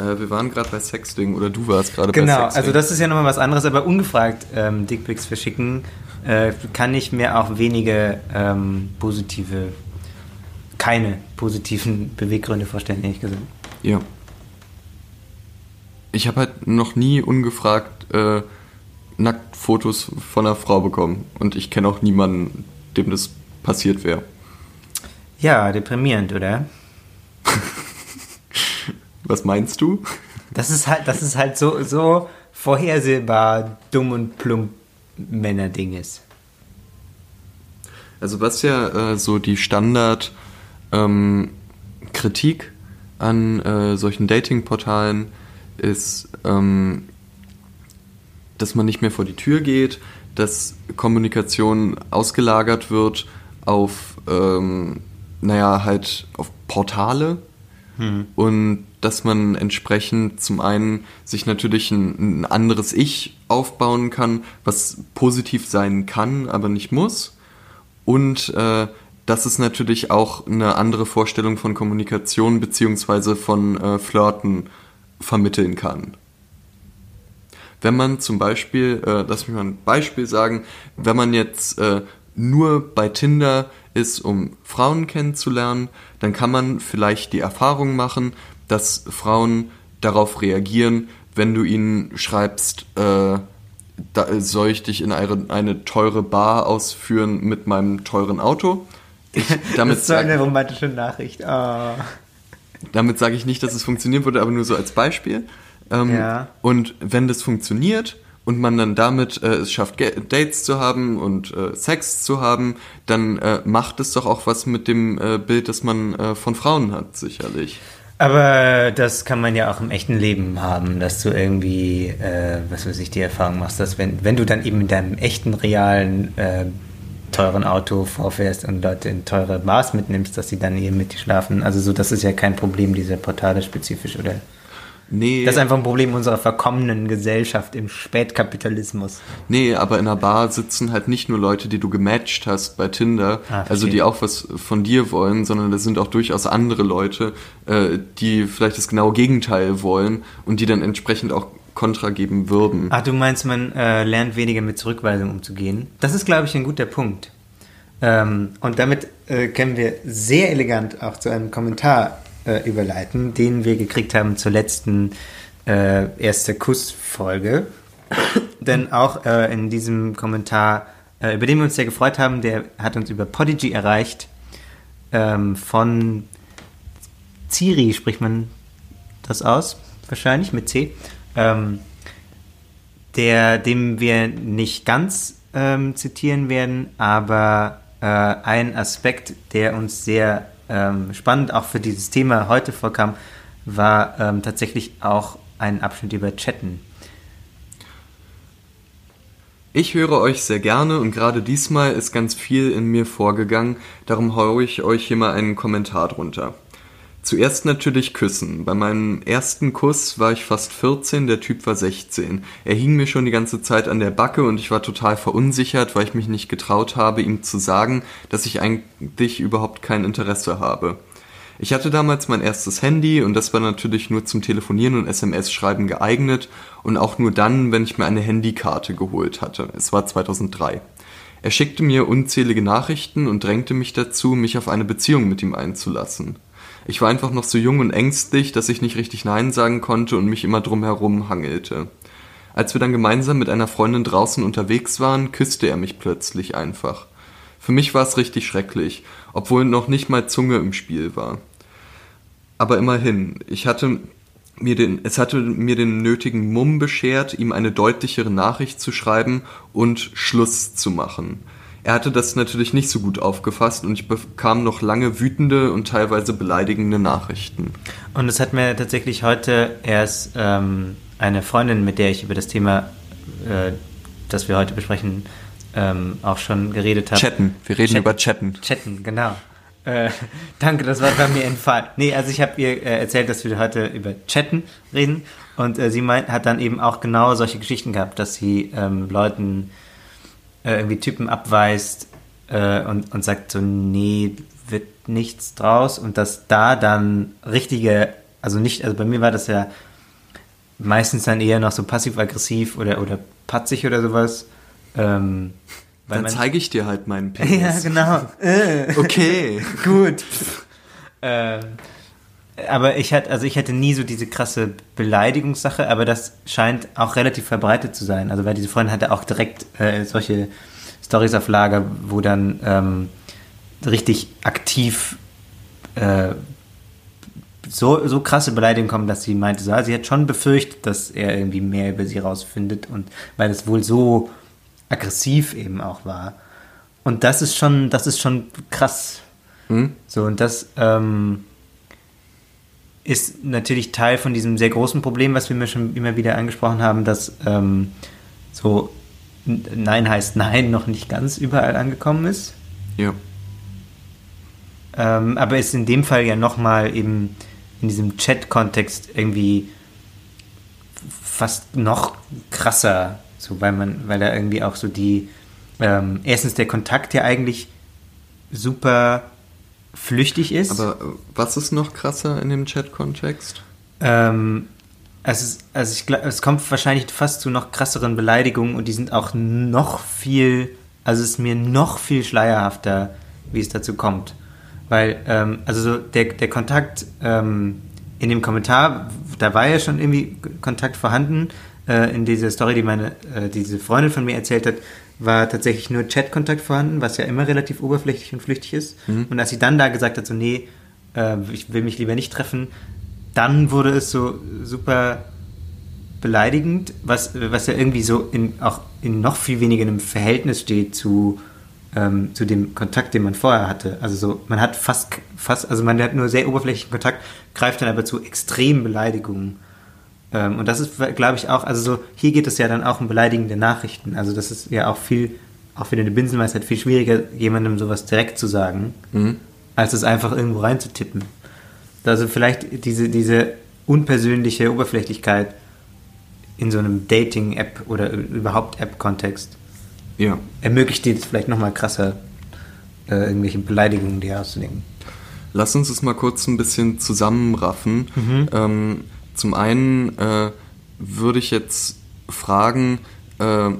Äh, wir waren gerade bei Sexting oder du warst gerade bei Genau, Sexting. also das ist ja nochmal was anderes, aber ungefragt ähm, Dickpics verschicken äh, kann ich mir auch wenige ähm, positive, keine positiven Beweggründe vorstellen, ehrlich gesagt. Ja. Ich habe halt noch nie ungefragt äh, Nacktfotos von einer Frau bekommen. Und ich kenne auch niemanden, dem das passiert wäre. Ja, deprimierend, oder? Was meinst du? Das ist halt, das ist halt so, so vorhersehbar dumm und plump Männerding ist. Also was ja äh, so die Standard ähm, Kritik an äh, solchen Datingportalen ist, ähm, dass man nicht mehr vor die Tür geht, dass Kommunikation ausgelagert wird auf, ähm, naja, halt auf Portale und dass man entsprechend zum einen sich natürlich ein, ein anderes Ich aufbauen kann, was positiv sein kann, aber nicht muss. Und äh, dass es natürlich auch eine andere Vorstellung von Kommunikation beziehungsweise von äh, Flirten vermitteln kann. Wenn man zum Beispiel, äh, lass mich mal ein Beispiel sagen, wenn man jetzt äh, nur bei Tinder ist, um Frauen kennenzulernen, dann kann man vielleicht die Erfahrung machen, dass Frauen darauf reagieren, wenn du ihnen schreibst, äh, da, soll ich dich in eine, eine teure Bar ausführen mit meinem teuren Auto? Ich, damit das ist so eine romantische Nachricht. Oh. damit sage ich nicht, dass es funktionieren würde, aber nur so als Beispiel. Ähm, Ja. Und wenn das funktioniert und man dann damit äh, es schafft, Dates zu haben und äh, Sex zu haben, dann äh, macht es doch auch was mit dem äh, Bild, das man äh, von Frauen hat, sicherlich. Aber das kann man ja auch im echten Leben haben, dass du irgendwie, äh, was weiß ich, die Erfahrung machst, dass wenn, wenn du dann eben in deinem echten, realen, äh, teuren Auto vorfährst und Leute in teure Bars mitnimmst, dass sie dann eben mit dir schlafen. Also so, das ist ja kein Problem dieser Portale spezifisch, oder? Nee, Das ist einfach ein Problem unserer verkommenen Gesellschaft im Spätkapitalismus. nee, aber in einer Bar sitzen halt nicht nur Leute, die du gematcht hast bei Tinder, Ah, also die auch was von dir wollen, sondern das sind auch durchaus andere Leute, äh, die vielleicht das genaue Gegenteil wollen und die dann entsprechend auch Kontra geben würden. Ach, du meinst, man äh, lernt weniger mit Zurückweisung umzugehen? Das ist, glaube ich, ein guter Punkt. Ähm, und damit äh, können wir sehr elegant auch zu einem Kommentar äh, überleiten, den wir gekriegt haben zur letzten äh, erste Kussfolge. Denn auch äh, in diesem Kommentar, äh, über den wir uns sehr gefreut haben, der hat uns über Podigy erreicht, ähm, von Ciri spricht man das aus, wahrscheinlich mit C, ähm, der, dem wir nicht ganz ähm, zitieren werden, aber äh, ein Aspekt, der uns sehr ähm, spannend auch für dieses Thema heute vorkam, war ähm, tatsächlich auch ein Abschnitt über Chatten. Ich höre euch sehr gerne und gerade diesmal ist ganz viel in mir vorgegangen, darum haue ich euch hier mal einen Kommentar drunter. Zuerst natürlich küssen. Bei meinem ersten Kuss war ich fast 14, der Typ war 16. Er hing mir schon die ganze Zeit an der Backe und ich war total verunsichert, weil ich mich nicht getraut habe, ihm zu sagen, dass ich eigentlich überhaupt kein Interesse habe. Ich hatte damals mein erstes Handy und das war natürlich nur zum Telefonieren und SMS-Schreiben geeignet und auch nur dann, wenn ich mir eine Handykarte geholt hatte. Es war 2003. Er schickte mir unzählige Nachrichten und drängte mich dazu, mich auf eine Beziehung mit ihm einzulassen. Ich war einfach noch so jung und ängstlich, dass ich nicht richtig Nein sagen konnte und mich immer drumherum hangelte. Als wir dann gemeinsam mit einer Freundin draußen unterwegs waren, küsste er mich plötzlich einfach. Für mich war es richtig schrecklich, obwohl noch nicht mal Zunge im Spiel war. Aber immerhin, ich hatte mir den, es hatte mir den nötigen Mumm beschert, ihm eine deutlichere Nachricht zu schreiben und Schluss zu machen. Er hatte das natürlich nicht so gut aufgefasst und ich bekam noch lange wütende und teilweise beleidigende Nachrichten. Und es hat mir tatsächlich heute erst ähm, eine Freundin, mit der ich über das Thema, äh, das wir heute besprechen, ähm, auch schon geredet habe. Chatten, wir reden Chat über Chatten. Chatten, genau. Äh, danke, das war bei mir entfallen. Nee, also ich habe ihr äh, erzählt, dass wir heute über Chatten reden und äh, sie meint, hat dann eben auch genau solche Geschichten gehabt, dass sie ähm, Leuten äh, irgendwie Typen abweist äh, und, und sagt so, nee, wird nichts draus und dass da dann richtige, also nicht, also bei mir war das ja meistens dann eher noch so passiv-aggressiv oder, oder patzig oder sowas. Ähm, dann zeige ich dir halt meinen Penis. Ja, genau. Okay. Gut. ähm, aber ich hatte, also ich hatte nie so diese krasse Beleidigungssache, aber das scheint auch relativ verbreitet zu sein. Also weil diese Freundin hatte auch direkt äh, solche Stories auf Lager, wo dann ähm, richtig aktiv äh, so, so krasse Beleidigungen kommen, dass sie meinte, so, sie hat schon befürchtet, dass er irgendwie mehr über sie rausfindet und weil es wohl so aggressiv eben auch war. Und das ist schon, das ist schon krass. Hm? So, und das ähm, ist natürlich Teil von diesem sehr großen Problem, was wir mir schon immer wieder angesprochen haben, dass ähm, so Nein heißt Nein noch nicht ganz überall angekommen ist. Ja. Ähm, aber ist in dem Fall ja nochmal eben in diesem Chat-Kontext irgendwie fast noch krasser so, weil man, weil da irgendwie auch so die, ähm, erstens der Kontakt ja eigentlich super flüchtig ist. Aber äh, was ist noch krasser in dem Chat-Kontext? Ähm, also, also ich glaube, es kommt wahrscheinlich fast zu noch krasseren Beleidigungen und die sind auch noch viel, also es ist mir noch viel schleierhafter, wie es dazu kommt. Weil, ähm, also so der, der Kontakt ähm, in dem Kommentar, da war ja schon irgendwie Kontakt vorhanden, äh, in dieser Story, die meine, äh, diese Freundin von mir erzählt hat, war tatsächlich nur Chatkontakt vorhanden, was ja immer relativ oberflächlich und flüchtig ist. Mhm. Und als sie dann da gesagt hat, so, nee, äh, ich will mich lieber nicht treffen, dann wurde es so super beleidigend, was, was ja irgendwie so in, auch in noch viel weniger einem Verhältnis steht zu, ähm, zu dem Kontakt, den man vorher hatte. Also so, man hat fast, fast, also man hat nur sehr oberflächlichen Kontakt, greift dann aber zu extremen Beleidigungen. Ähm, und das ist, glaube ich, auch, also so, hier geht es ja dann auch um beleidigende Nachrichten. Also das ist ja auch viel, auch wieder eine Binsenweisheit, viel schwieriger, jemandem sowas direkt zu sagen, mhm. als es einfach irgendwo reinzutippen. Also vielleicht diese, diese unpersönliche Oberflächlichkeit in so einem Dating-App oder überhaupt App-Kontext ja. ermöglicht dir das vielleicht nochmal krasser, äh, irgendwelche Beleidigungen dir auszudenken. Lass uns es mal kurz ein bisschen zusammenraffen. Mhm. Ähm, zum einen äh, würde ich jetzt fragen, äh,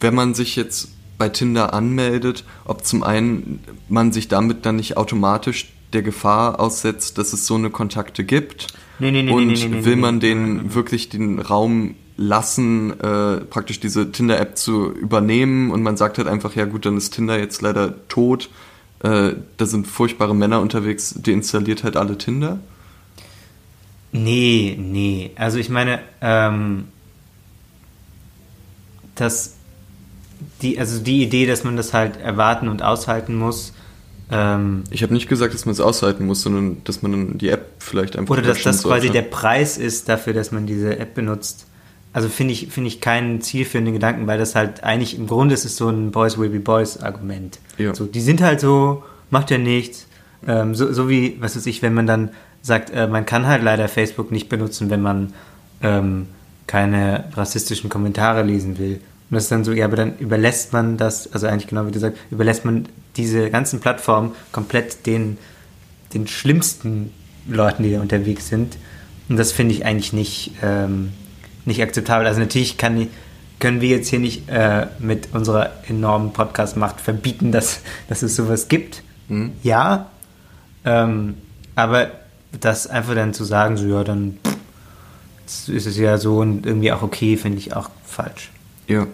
wenn man sich jetzt bei Tinder anmeldet, ob zum einen man sich damit dann nicht automatisch der Gefahr aussetzt, dass es so eine Kontakte gibt. Nee, nee, nee, und nee, nee, will man denen wirklich den Raum lassen, äh, praktisch diese Tinder-App zu übernehmen und man sagt halt einfach, ja gut, dann ist Tinder jetzt leider tot, äh, da sind furchtbare Männer unterwegs, deinstalliert halt alle Tinder. Nee, nee. Also ich meine, ähm, dass die, also die Idee, dass man das halt erwarten und aushalten muss. Ähm, ich habe nicht gesagt, dass man es aushalten muss, sondern dass man dann die App vielleicht einfach. Oder dass das quasi der Preis ist dafür, dass man diese App benutzt. Also finde ich, finde ich keinen zielführenden Gedanken, weil das halt eigentlich im Grunde ist es so ein Boys will be Boys Argument. Ja. So, die sind halt so, macht ja nichts. Ähm, so, so wie, was weiß ich, wenn man dann sagt, äh, man kann halt leider Facebook nicht benutzen, wenn man ähm, keine rassistischen Kommentare lesen will. Und das ist dann so, ja, aber dann überlässt man das, also eigentlich genau wie du sagst, überlässt man diese ganzen Plattformen komplett den, den schlimmsten Leuten, die da unterwegs sind. Und das finde ich eigentlich nicht, ähm, nicht akzeptabel. Also natürlich kann, können wir jetzt hier nicht äh, mit unserer enormen Podcast-Macht verbieten, dass, dass es sowas gibt. Mhm. Ja, ähm, aber das einfach dann zu sagen, so ja, dann pff, ist es ja so und irgendwie auch okay, finde ich auch falsch. Ja.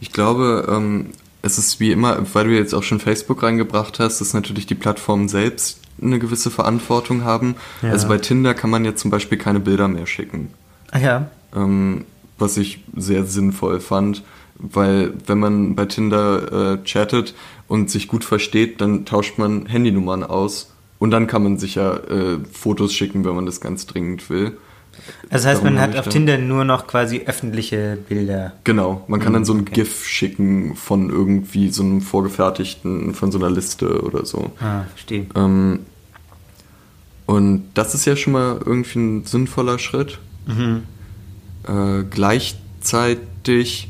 Ich glaube, ähm, es ist wie immer, weil du jetzt auch schon Facebook reingebracht hast, dass natürlich die Plattformen selbst eine gewisse Verantwortung haben. Ja. Also bei Tinder kann man jetzt zum Beispiel keine Bilder mehr schicken. Ah ja. ähm, was ich sehr sinnvoll fand, weil wenn man bei Tinder äh, chattet und sich gut versteht, dann tauscht man Handynummern aus und dann kann man sich ja äh, Fotos schicken, wenn man das ganz dringend will. Das heißt, Darum man hat auf da- Tinder nur noch quasi öffentliche Bilder. Genau, man kann dann so ein okay. GIF schicken von irgendwie so einem vorgefertigten, von so einer Liste oder so. Ah, verstehe. Ähm, und das ist ja schon mal irgendwie ein sinnvoller Schritt. Äh, gleichzeitig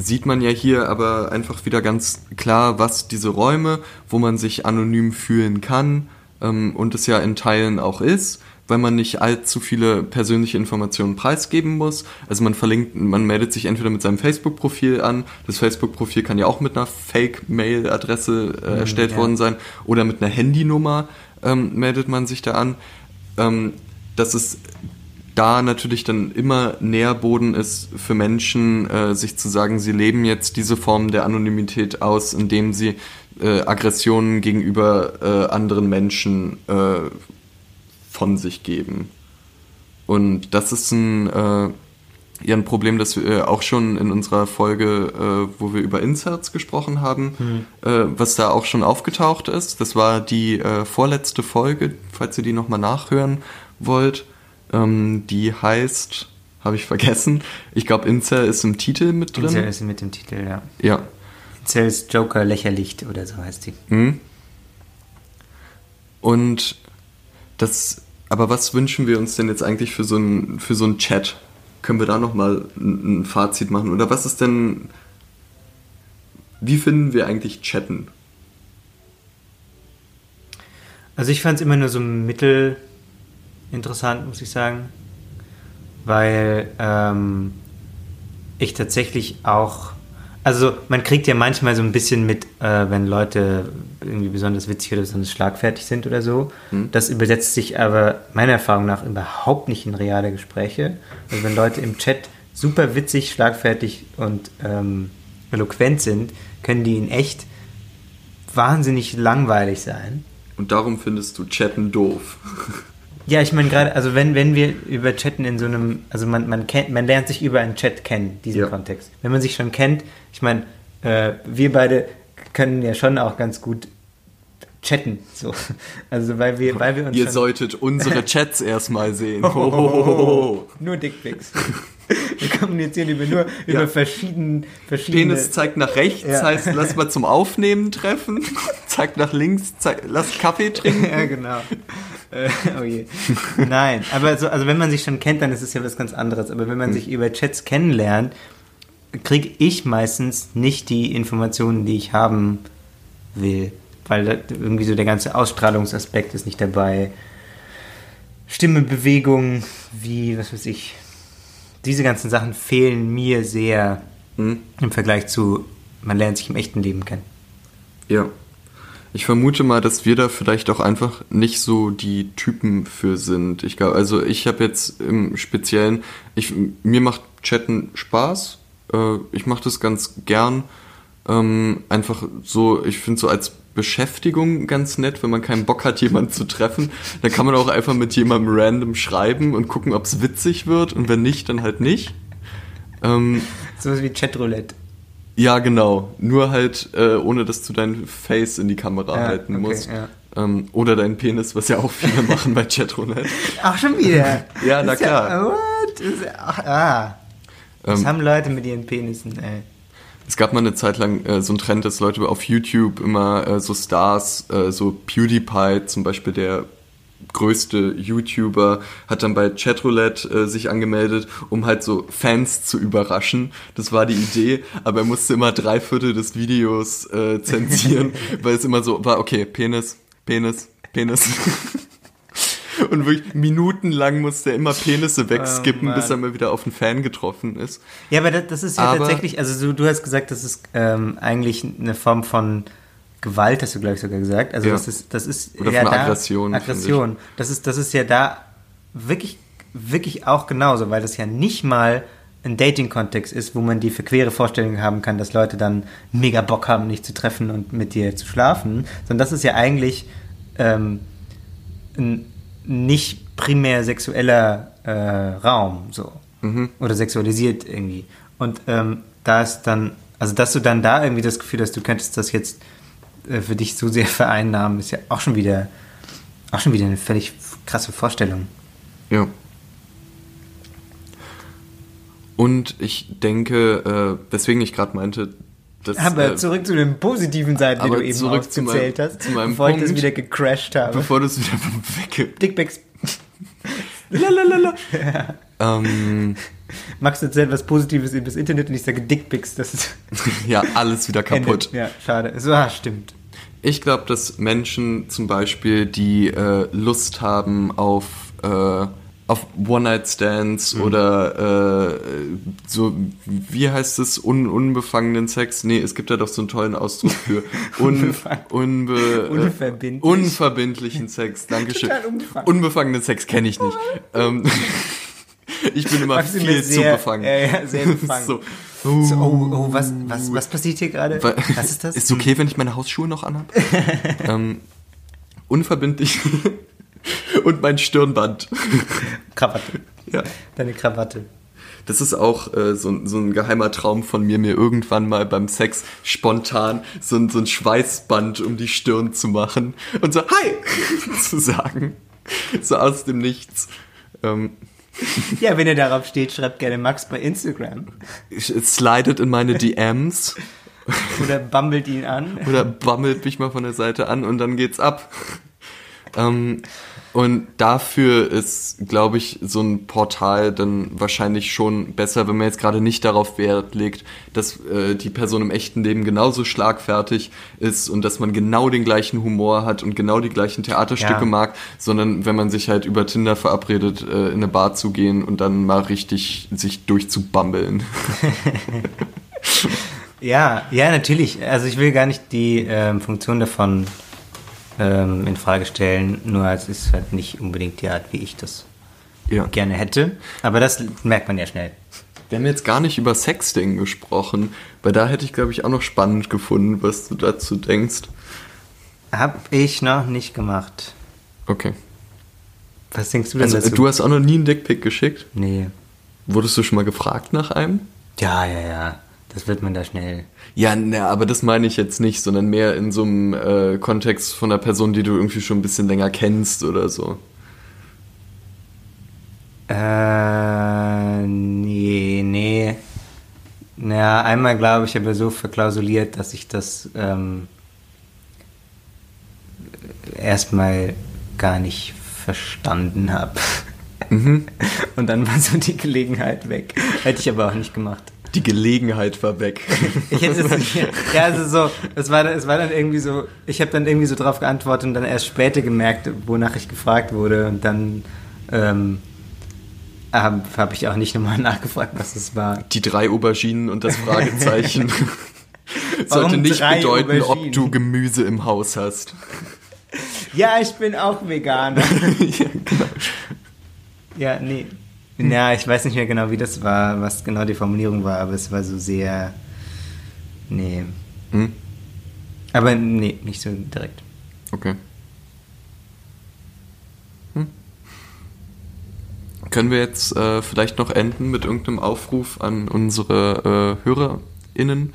sieht man ja hier aber einfach wieder ganz klar, was diese Räume, wo man sich anonym fühlen kann ähm, und es ja in Teilen auch ist, weil man nicht allzu viele persönliche Informationen preisgeben muss. Also man verlinkt, man meldet sich entweder mit seinem Facebook-Profil an, das Facebook-Profil kann ja auch mit einer Fake-Mail-Adresse äh, erstellt ja. worden sein oder mit einer Handynummer ähm, meldet man sich da an. Ähm, das ist da natürlich dann immer Nährboden ist für Menschen, äh, sich zu sagen, sie leben jetzt diese Form der Anonymität aus, indem sie äh, Aggressionen gegenüber äh, anderen Menschen äh, von sich geben. Und das ist ein, äh, ja, ein Problem, das wir auch schon in unserer Folge, äh, wo wir über Inserts gesprochen haben, äh, was da auch schon aufgetaucht ist. Das war die äh, vorletzte Folge, falls ihr die nochmal nachhören wollt. Ähm, die heißt, habe ich vergessen, ich glaube Incel ist im Titel mit drin. Incel ist mit dem Titel, ja. Ja. Incels Joker lächerlich oder so heißt die. Mhm. Und das, aber was wünschen wir uns denn jetzt eigentlich für so ein für so ein Chat? Können wir da noch mal ein, ein Fazit machen? Oder was ist denn? Wie finden wir eigentlich Chatten? Also ich fand es immer nur so mittel interessant, muss ich sagen. Weil ähm, ich tatsächlich auch. Also man kriegt ja manchmal so ein bisschen mit, äh, wenn Leute irgendwie besonders witzig oder besonders schlagfertig sind oder so. Das übersetzt sich aber meiner Erfahrung nach überhaupt nicht in reale Gespräche. Also wenn Leute im Chat super witzig, schlagfertig und ähm, eloquent sind, können die in echt wahnsinnig langweilig sein. Und darum findest du Chatten doof. Ja, ich meine gerade, also wenn, wenn wir über Chatten in so einem, also man, man kennt, man lernt sich über einen Chat kennen, diesen Ja. Kontext. Wenn man sich schon kennt, ich meine, äh, wir beide können ja schon auch ganz gut chatten, so. Also weil wir, weil wir uns Ihr solltet unsere Chats erstmal sehen. Hohohoho. nur Dickpics. wir kommunizieren über nur über Ja. verschieden, verschiedene. Penis zeigt nach rechts, Ja. heißt, lass mal zum Aufnehmen treffen. zeigt nach links, zeigt, lass Kaffee trinken. ja, genau. Äh, oh je. Nein, aber so, also wenn man sich schon kennt, dann ist es ja was ganz anderes. Aber wenn man sich über Chats kennenlernt, kriege ich meistens nicht die Informationen, die ich haben will. Weil irgendwie so der ganze Ausstrahlungsaspekt ist nicht dabei. Stimme, Bewegung, wie, was weiß ich. Diese ganzen Sachen fehlen mir sehr Hm? im Vergleich zu, man lernt sich im echten Leben kennen. Ja. Ich vermute mal, dass wir da vielleicht auch einfach nicht so die Typen für sind. Ich glaube, also ich habe jetzt im Speziellen, ich, mir macht Chatten Spaß. Äh, ich mache das ganz gern. Ähm, einfach so, ich finde so als Beschäftigung ganz nett, wenn man keinen Bock hat, jemanden zu treffen. Dann kann man auch einfach mit jemandem random schreiben und gucken, ob es witzig wird. Und wenn nicht, dann halt nicht. Ähm, Sowas wie Chatroulette. ja, genau. Nur halt, äh, ohne dass du dein Face in die Kamera Ja, halten okay, musst. ja. Ähm, oder dein Penis, was ja auch viele machen bei Chatroulette. Ach, schon wieder. Ja, na klar. what? Ist ja, ach, ah. Was Ähm, haben Leute mit ihren Penissen, ey? Es gab mal eine Zeit lang äh, so ein Trend, dass Leute auf YouTube immer äh, so Stars, äh, so PewDiePie zum Beispiel, der größte YouTuber, hat dann bei Chatroulette äh, sich angemeldet, um halt so Fans zu überraschen. Das war die Idee, aber er musste immer drei Viertel des Videos äh, zensieren, weil es immer so war, okay, Penis, Penis, Penis. Und wirklich minutenlang musste er immer Penisse wegskippen, Mann. bis er mal wieder auf einen Fan getroffen ist. Ja, aber das, das ist ja Aber- tatsächlich, also du, du hast gesagt, das ist ähm, eigentlich eine Form von Gewalt, hast du, glaube ich, sogar gesagt. Also Ja. das ist, das ist Oder ja von da, Aggression, Aggression. Das ist, das ist ja da wirklich, wirklich auch genauso, weil das ja nicht mal ein Dating-Kontext ist, wo man die verquere Vorstellung haben kann, dass Leute dann mega Bock haben, dich zu treffen und mit dir zu schlafen, sondern das ist ja eigentlich ähm, ein nicht primär sexueller äh, Raum, so. Oder sexualisiert irgendwie. Und ähm, da ist dann, also dass du dann da irgendwie das Gefühl hast, du könntest das jetzt äh, für dich so sehr vereinnahmen, ist ja auch schon wieder, auch schon wieder eine völlig krasse Vorstellung. Ja. Und ich denke, äh, weswegen ich gerade meinte, dass, Aber äh, zurück zu den positiven Seiten, die du eben aufgezählt meinem- hast, zu meinem bevor ich das Punkt. wieder gecrashed habe. bevor du es wieder wegge... Dickpics. Lalalala. ähm, Max erzählt was Positives über das Internet und ich sage Dickpics. Das ist ja, alles wieder kaputt. Endet. Ja, schade. So, ah, stimmt. Ich glaube, dass Menschen zum Beispiel, die äh, Lust haben auf, äh, auf One-Night-Stands Mhm. oder äh, so, wie heißt es, un unbefangenen Sex? Nee, es gibt da doch so einen tollen Ausdruck für un unbe äh, Unverbindlich. unverbindlichen Sex. Dankeschön. Unbefangenen Sex kenne ich nicht. ähm, ich bin immer Max ist viel mir zu sehr- befangen. Ja, sehr befangen. so. So, oh, oh, was, was, was passiert hier gerade? Wa- Was ist das? Ist okay, wenn ich meine Hausschuhe noch anhabe? ähm, unverbindlich. Und mein Stirnband. Krawatte. ja. Deine Krawatte. Das ist auch äh, so, ein- so ein geheimer Traum von mir, mir irgendwann mal beim Sex spontan so ein, so ein Schweißband um die Stirn zu machen und so Hi zu sagen. So aus dem Nichts. Ähm, Ja, wenn ihr darauf steht, schreibt gerne Max bei Instagram. slidet in meine DMs Oder bummelt ihn an. oder bammelt mich mal von der Seite an und dann geht's ab. Ähm, und dafür ist, glaube ich, so ein Portal dann wahrscheinlich schon besser, wenn man jetzt gerade nicht darauf Wert legt, dass äh, die Person im echten Leben genauso schlagfertig ist und dass man genau den gleichen Humor hat und genau die gleichen Theaterstücke Ja. mag, sondern wenn man sich halt über Tinder verabredet, äh, in eine Bar zu gehen und dann mal richtig sich durchzubambeln. Ja, ja, natürlich. Also ich will gar nicht die ähm, Funktion davon ähm, in Frage stellen, nur es ist halt nicht unbedingt die Art, wie ich das ja. gerne hätte. Aber das merkt man ja schnell. Wir haben jetzt gar nicht über Sexting gesprochen, weil da hätte ich, glaube ich, auch noch spannend gefunden, was du dazu denkst. Hab ich noch nicht gemacht. Okay. Was denkst du denn Also, dazu? du hast auch noch nie einen Dickpick geschickt? nee. Wurdest du schon mal gefragt nach einem? Ja, ja, ja. Das wird man da schnell. Ja, ne, aber das meine ich jetzt nicht, sondern mehr in so einem äh, Kontext von einer Person, die du irgendwie schon ein bisschen länger kennst oder so. Äh, nee, nee. Naja, einmal glaube ich aber so verklausuliert, dass ich das ähm, erstmal gar nicht verstanden habe. Und dann war so die Gelegenheit weg. Hätte ich aber auch nicht gemacht. Die Gelegenheit war weg. Ich hätte es nicht. Ja, also so, es war, es war dann irgendwie so, ich habe dann irgendwie so drauf geantwortet und dann erst später gemerkt, wonach ich gefragt wurde und dann ähm, habe hab ich auch nicht nochmal nachgefragt, was es war. Die drei Auberginen und das Fragezeichen. Sollte nicht bedeuten, ob Auberginen? du Gemüse im Haus hast. Ja, ich bin auch Veganer. ja, genau. ja, nee. Ja, ich weiß nicht mehr genau, wie das war, was genau die Formulierung war, aber es war so sehr. Nee. Hm? Aber nee, nicht so direkt. Okay. Hm. Können wir jetzt äh, vielleicht noch enden mit irgendeinem Aufruf an unsere äh, HörerInnen,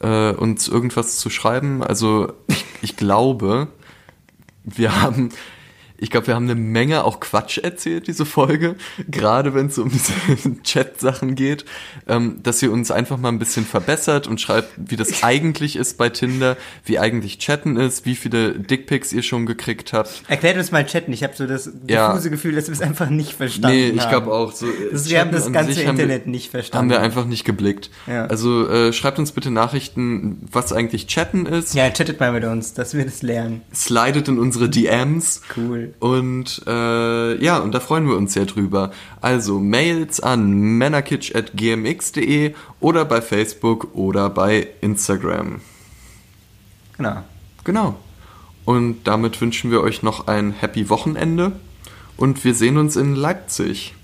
äh, uns irgendwas zu schreiben? Also ich, ich glaube, wir haben, ich glaube, wir haben eine Menge auch Quatsch erzählt, diese Folge, gerade wenn es um diese Chat-Sachen geht, ähm, dass ihr uns einfach mal ein bisschen verbessert und schreibt, wie das eigentlich ist bei Tinder, wie eigentlich Chatten ist, wie viele Dickpics ihr schon gekriegt habt. Erklärt uns mal Chatten. Ich habe so das Ja. diffuse Gefühl, dass wir es einfach nicht verstanden Nee, ich haben. glaube auch. So, Das, wir haben das an ganze sich haben wir- Internet nicht verstanden. Haben wir einfach nicht geblickt. Ja. Also äh, schreibt uns bitte Nachrichten, was eigentlich Chatten ist. Ja, chattet mal mit uns, dass wir das lernen. Slidet in unsere DMs. Cool. Und äh, ja, und da freuen wir uns sehr drüber. Also Mails an männerkitsch.gmx.de oder bei Facebook oder bei Instagram. Genau. Genau. Und damit wünschen wir euch noch ein happy Wochenende und wir sehen uns in Leipzig.